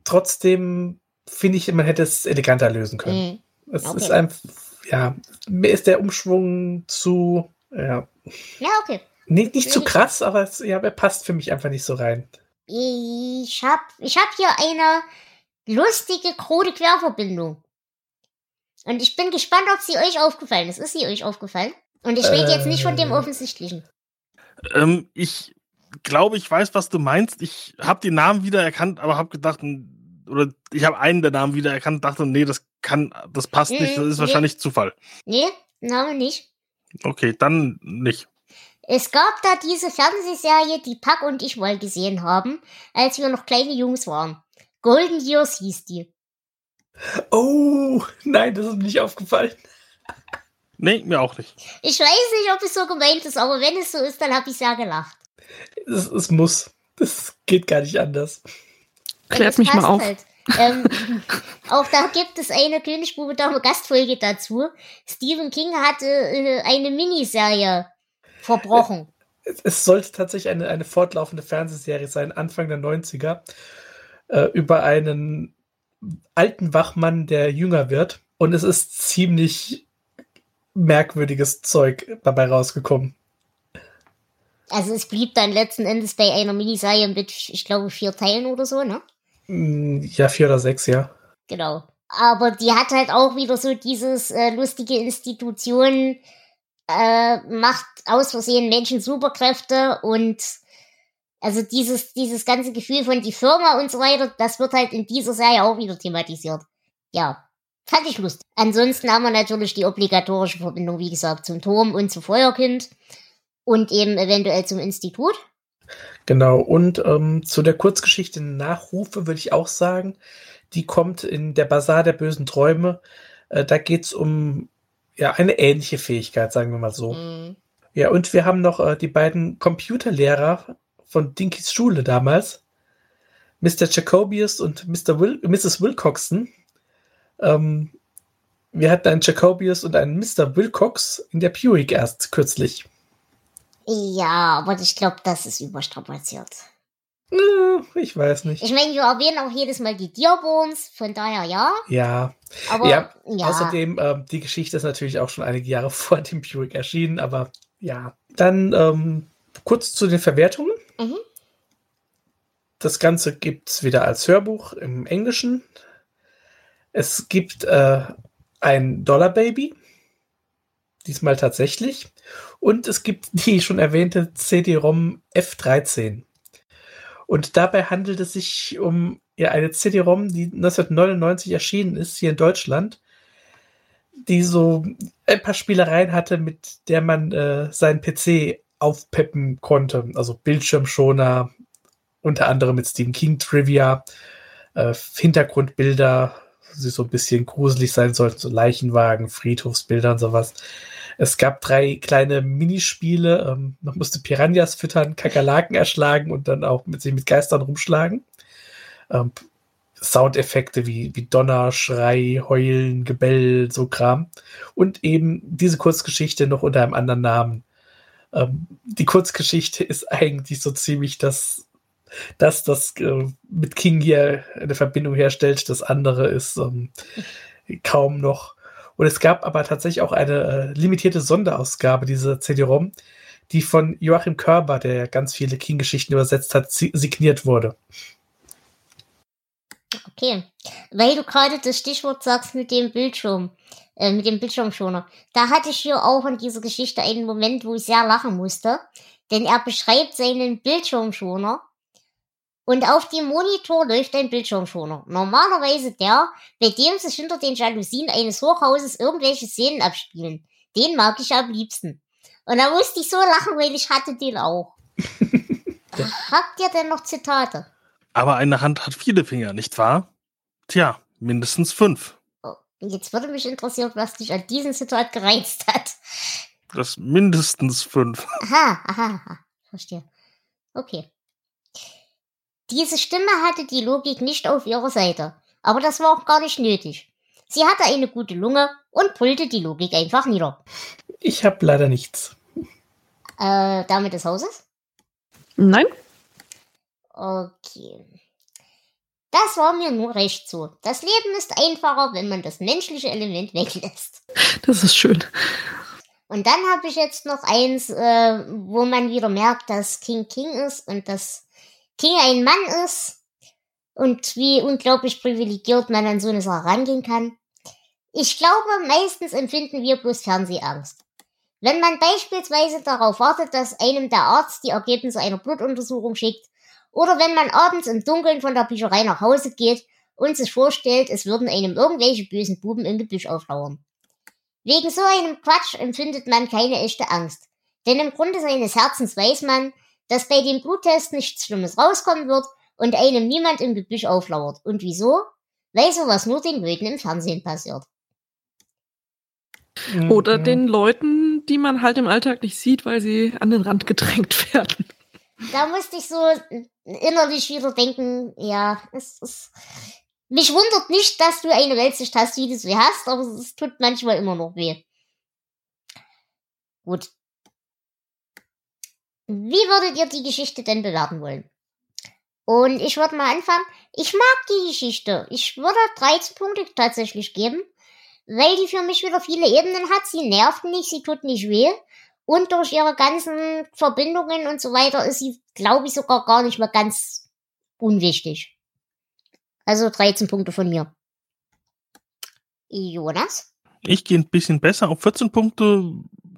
trotzdem finde ich, man hätte es eleganter lösen können. Hm. Es okay. ist einfach, ja, mir ist der Umschwung zu, ja, Ja, okay. nicht, nicht zu Nee. krass, aber es, ja, er passt für mich einfach nicht so rein. Ich hab, ich hab hier eine lustige, krude Querverbindung. Und ich bin gespannt, ob sie euch aufgefallen ist. Ist sie euch aufgefallen? Und ich rede jetzt nicht von dem Äh. Offensichtlichen. Ähm, ich glaube, ich weiß, was du meinst. Ich habe die Namen wiedererkannt, aber habe gedacht, oder ich habe einen der Namen wiedererkannt, dachte, nee, das kann, das passt Mhm, nicht, das ist nee. wahrscheinlich Zufall. Nee, Name nicht. Okay, dann nicht. Es gab da diese Fernsehserie, die Pack und ich mal gesehen haben, als wir noch kleine Jungs waren. Golden Years hieß die. Oh, nein, das ist mir nicht aufgefallen. Nee, mir auch nicht. Ich weiß nicht, ob es so gemeint ist, aber wenn es so ist, dann habe ich sehr gelacht. Es, es muss. Das geht gar nicht anders. Klärt mich mal auf. Halt. Ähm, auch da gibt es eine Königsbube Dame Gastfolge dazu. Stephen King hatte äh, eine Miniserie verbrochen. Es, es sollte tatsächlich eine, eine fortlaufende Fernsehserie sein, Anfang der 90er, äh, über einen alten Wachmann, der jünger wird. Und es ist ziemlich merkwürdiges Zeug dabei rausgekommen. Also es blieb dann letzten Endes bei einer Miniserie mit, ich glaube, vier Teilen oder so, ne? Mm, Ja, vier oder sechs, ja. Genau. Aber die hat halt auch wieder so dieses äh, lustige Institution, äh, macht aus Versehen Menschen Superkräfte und also dieses, dieses ganze Gefühl von die Firma und so weiter, das wird halt in dieser Serie auch wieder thematisiert. Ja, fand ich lustig. Ansonsten haben wir natürlich die obligatorische Verbindung, wie gesagt, zum Turm und zum Feuerkind und eben eventuell zum Institut. Genau, und ähm, zu der Kurzgeschichte Nachrufe würde ich auch sagen, die kommt in der Bazar der bösen Träume. Äh, da geht es um ja, eine ähnliche Fähigkeit, sagen wir mal so. Mhm. Ja, und wir haben noch äh, die beiden Computerlehrer von Dinkys Schule damals, Mr. Jacobius und Mr. Will Mrs. Wilcoxon. Ähm, wir hatten einen Jacobius und einen Mr. Wilcox in der Buick erst kürzlich. Ja, aber ich glaube, das ist überstrapaziert. Äh, ich weiß nicht. Ich meine, wir erwähnen auch jedes Mal die Dearborns, von daher ja. Ja, Aber Ja, ja, Außerdem, ähm, die Geschichte ist natürlich auch schon einige Jahre vor dem Buick erschienen, aber ja. Dann ähm, kurz zu den Verwertungen. Mhm. Das Ganze gibt es wieder als Hörbuch im Englischen. Es gibt äh, ein Dollar Baby. Diesmal tatsächlich. Und es gibt die schon erwähnte CD-ROM F13. Und dabei handelt es sich um ja, eine CD-ROM, die 1999 erschienen ist, hier in Deutschland, die so ein paar Spielereien hatte, mit der man äh, seinen PC aufpeppen konnte. Also Bildschirmschoner, unter anderem mit Stephen King Trivia, äh, Hintergrundbilder, die so ein bisschen gruselig sein sollten, so Leichenwagen, Friedhofsbilder und sowas. Es gab drei kleine Minispiele. Ähm, man musste Piranhas füttern, Kakerlaken erschlagen und dann auch mit sich mit Geistern rumschlagen. Ähm, Soundeffekte wie, wie Donner, Schrei, Heulen, Gebell, so Kram. Und eben diese Kurzgeschichte noch unter einem anderen Namen. Ähm, die Kurzgeschichte ist eigentlich so ziemlich das, das, das äh, mit King hier eine Verbindung herstellt. Das andere ist ähm, kaum noch. Und es gab aber tatsächlich auch eine äh, limitierte Sonderausgabe dieser CD-ROM, die von Joachim Körber, der ganz viele King-Geschichten übersetzt hat, si- signiert wurde. okay. weil du gerade das Stichwort sagst mit dem Bildschirm, äh, mit dem Bildschirmschoner. Da hatte ich hier auch in dieser Geschichte einen Moment, wo ich sehr lachen musste. Denn er beschreibt seinen Bildschirmschoner und auf dem Monitor läuft ein Bildschirmschoner. Normalerweise der, bei dem sich hinter den Jalousien eines Hochhauses irgendwelche Szenen abspielen. Den mag ich am liebsten. Und da musste ich so lachen, weil ich hatte den auch. Habt ihr denn noch Zitate? Aber eine Hand hat viele Finger, nicht wahr? Tja, mindestens fünf. Oh, jetzt würde mich interessieren, was dich an diesem Zitat gereizt hat. Das mindestens fünf. Aha, aha, aha. Verstehe. Okay. Diese Stimme hatte die Logik nicht auf ihrer Seite. Aber das war auch gar nicht nötig. Sie hatte eine gute Lunge und pullte die Logik einfach nieder. Ich habe leider nichts. Äh, Dame des Hauses? Nein? Okay. Das war mir nur recht so. Das Leben ist einfacher, wenn man das menschliche Element weglässt. Das ist schön. Und dann habe ich jetzt noch eins, äh, wo man wieder merkt, dass King King ist und dass King ein Mann ist und wie unglaublich privilegiert man an so eine Sache rangehen kann. Ich glaube, meistens empfinden wir bloß Fernsehangst. Wenn man beispielsweise darauf wartet, dass einem der Arzt die Ergebnisse einer Blutuntersuchung schickt, oder wenn man abends im Dunkeln von der Bücherei nach Hause geht und sich vorstellt, es würden einem irgendwelche bösen Buben im Gebüsch auflauern. Wegen so einem Quatsch empfindet man keine echte Angst. Denn im Grunde seines Herzens weiß man, dass bei dem Bluttest nichts Schlimmes rauskommen wird und einem niemand im Gebüsch auflauert. Und wieso? Weil sowas nur den Leuten im Fernsehen passiert. Oder Mhm. den Leuten, die man halt im Alltag nicht sieht, weil sie an den Rand gedrängt werden. Da musste ich so innerlich wieder denken, ja, es ist. Mich wundert nicht, dass du eine Weltsicht hast, wie du sie hast, aber es tut manchmal immer noch weh. Gut. Wie würdet ihr die Geschichte denn bewerten wollen? Und ich würde mal anfangen. Ich mag die Geschichte. Ich würde 13 Punkte tatsächlich geben, weil die für mich wieder viele Ebenen hat. Sie nervt nicht, sie tut nicht weh. Und durch ihre ganzen Verbindungen und so weiter ist sie, glaube ich, sogar gar nicht mehr ganz unwichtig. Also 13 Punkte von mir. Jonas? Ich gehe ein bisschen besser auf 14 Punkte.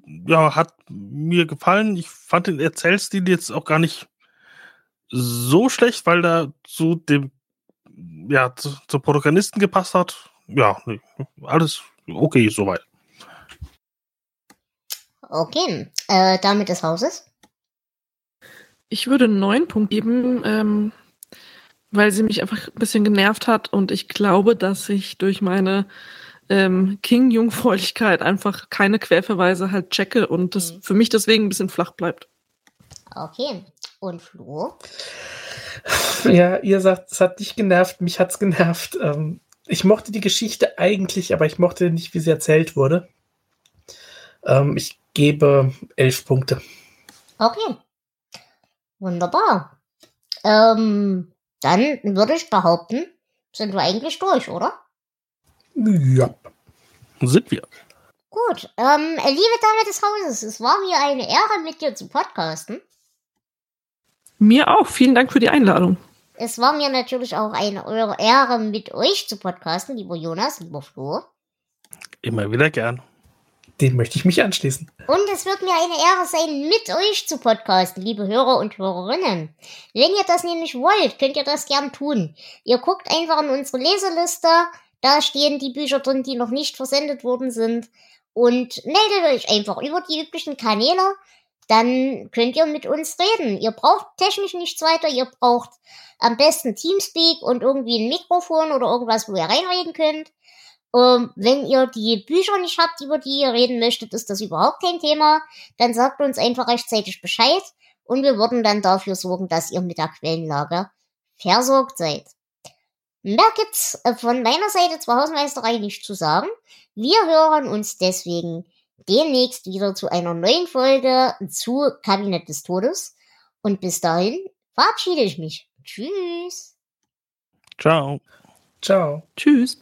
Ja, hat mir gefallen. Ich fand den Erzählstil jetzt auch gar nicht so schlecht, weil da zu dem, ja, zu, zum Protagonisten gepasst hat. Ja, nee, alles okay soweit. Okay. Äh, Dame des Hauses? Ich würde einen neuen Punkt geben, ähm, weil sie mich einfach ein bisschen genervt hat und ich glaube, dass ich durch meine ähm, King-Jungfräulichkeit einfach keine Querverweise halt checke und das Mhm. für mich deswegen ein bisschen flach bleibt. Okay. Und Flo? Ja, ihr sagt, es hat dich genervt, mich hat's genervt. Ähm, ich mochte die Geschichte eigentlich, aber ich mochte nicht, wie sie erzählt wurde. Ähm, ich gebe elf Punkte. Okay. Wunderbar. Ähm, dann würde ich behaupten, sind wir eigentlich durch, oder? Ja. Sind wir. Gut. Ähm, liebe Dame des Hauses, es war mir eine Ehre, mit dir zu podcasten. Mir auch. Vielen Dank für die Einladung. Es war mir natürlich auch eine eure Ehre, mit euch zu podcasten, lieber Jonas, lieber Flo. Immer wieder gern. Dem möchte ich mich anschließen. Und es wird mir eine Ehre sein, mit euch zu podcasten, liebe Hörer und Hörerinnen. Wenn ihr das nämlich wollt, könnt ihr das gern tun. Ihr guckt einfach in unsere Leseliste, da stehen die Bücher drin, die noch nicht versendet worden sind. Und meldet euch einfach über die üblichen Kanäle. Dann könnt ihr mit uns reden. Ihr braucht technisch nichts weiter. Ihr braucht am besten Teamspeak und irgendwie ein Mikrofon oder irgendwas, wo ihr reinreden könnt. Ähm, wenn ihr die Bücher nicht habt, über die ihr reden möchtet, ist das überhaupt kein Thema. Dann sagt uns einfach rechtzeitig Bescheid und wir würden dann dafür sorgen, dass ihr mit der Quellenlage versorgt seid. Mehr gibt's äh, von meiner Seite zur Hausmeisterei nicht zu sagen. Wir hören uns deswegen demnächst wieder zu einer neuen Folge zu Kabinett des Todes. Und bis dahin verabschiede ich mich. Tschüss. Ciao. Ciao. Tschüss.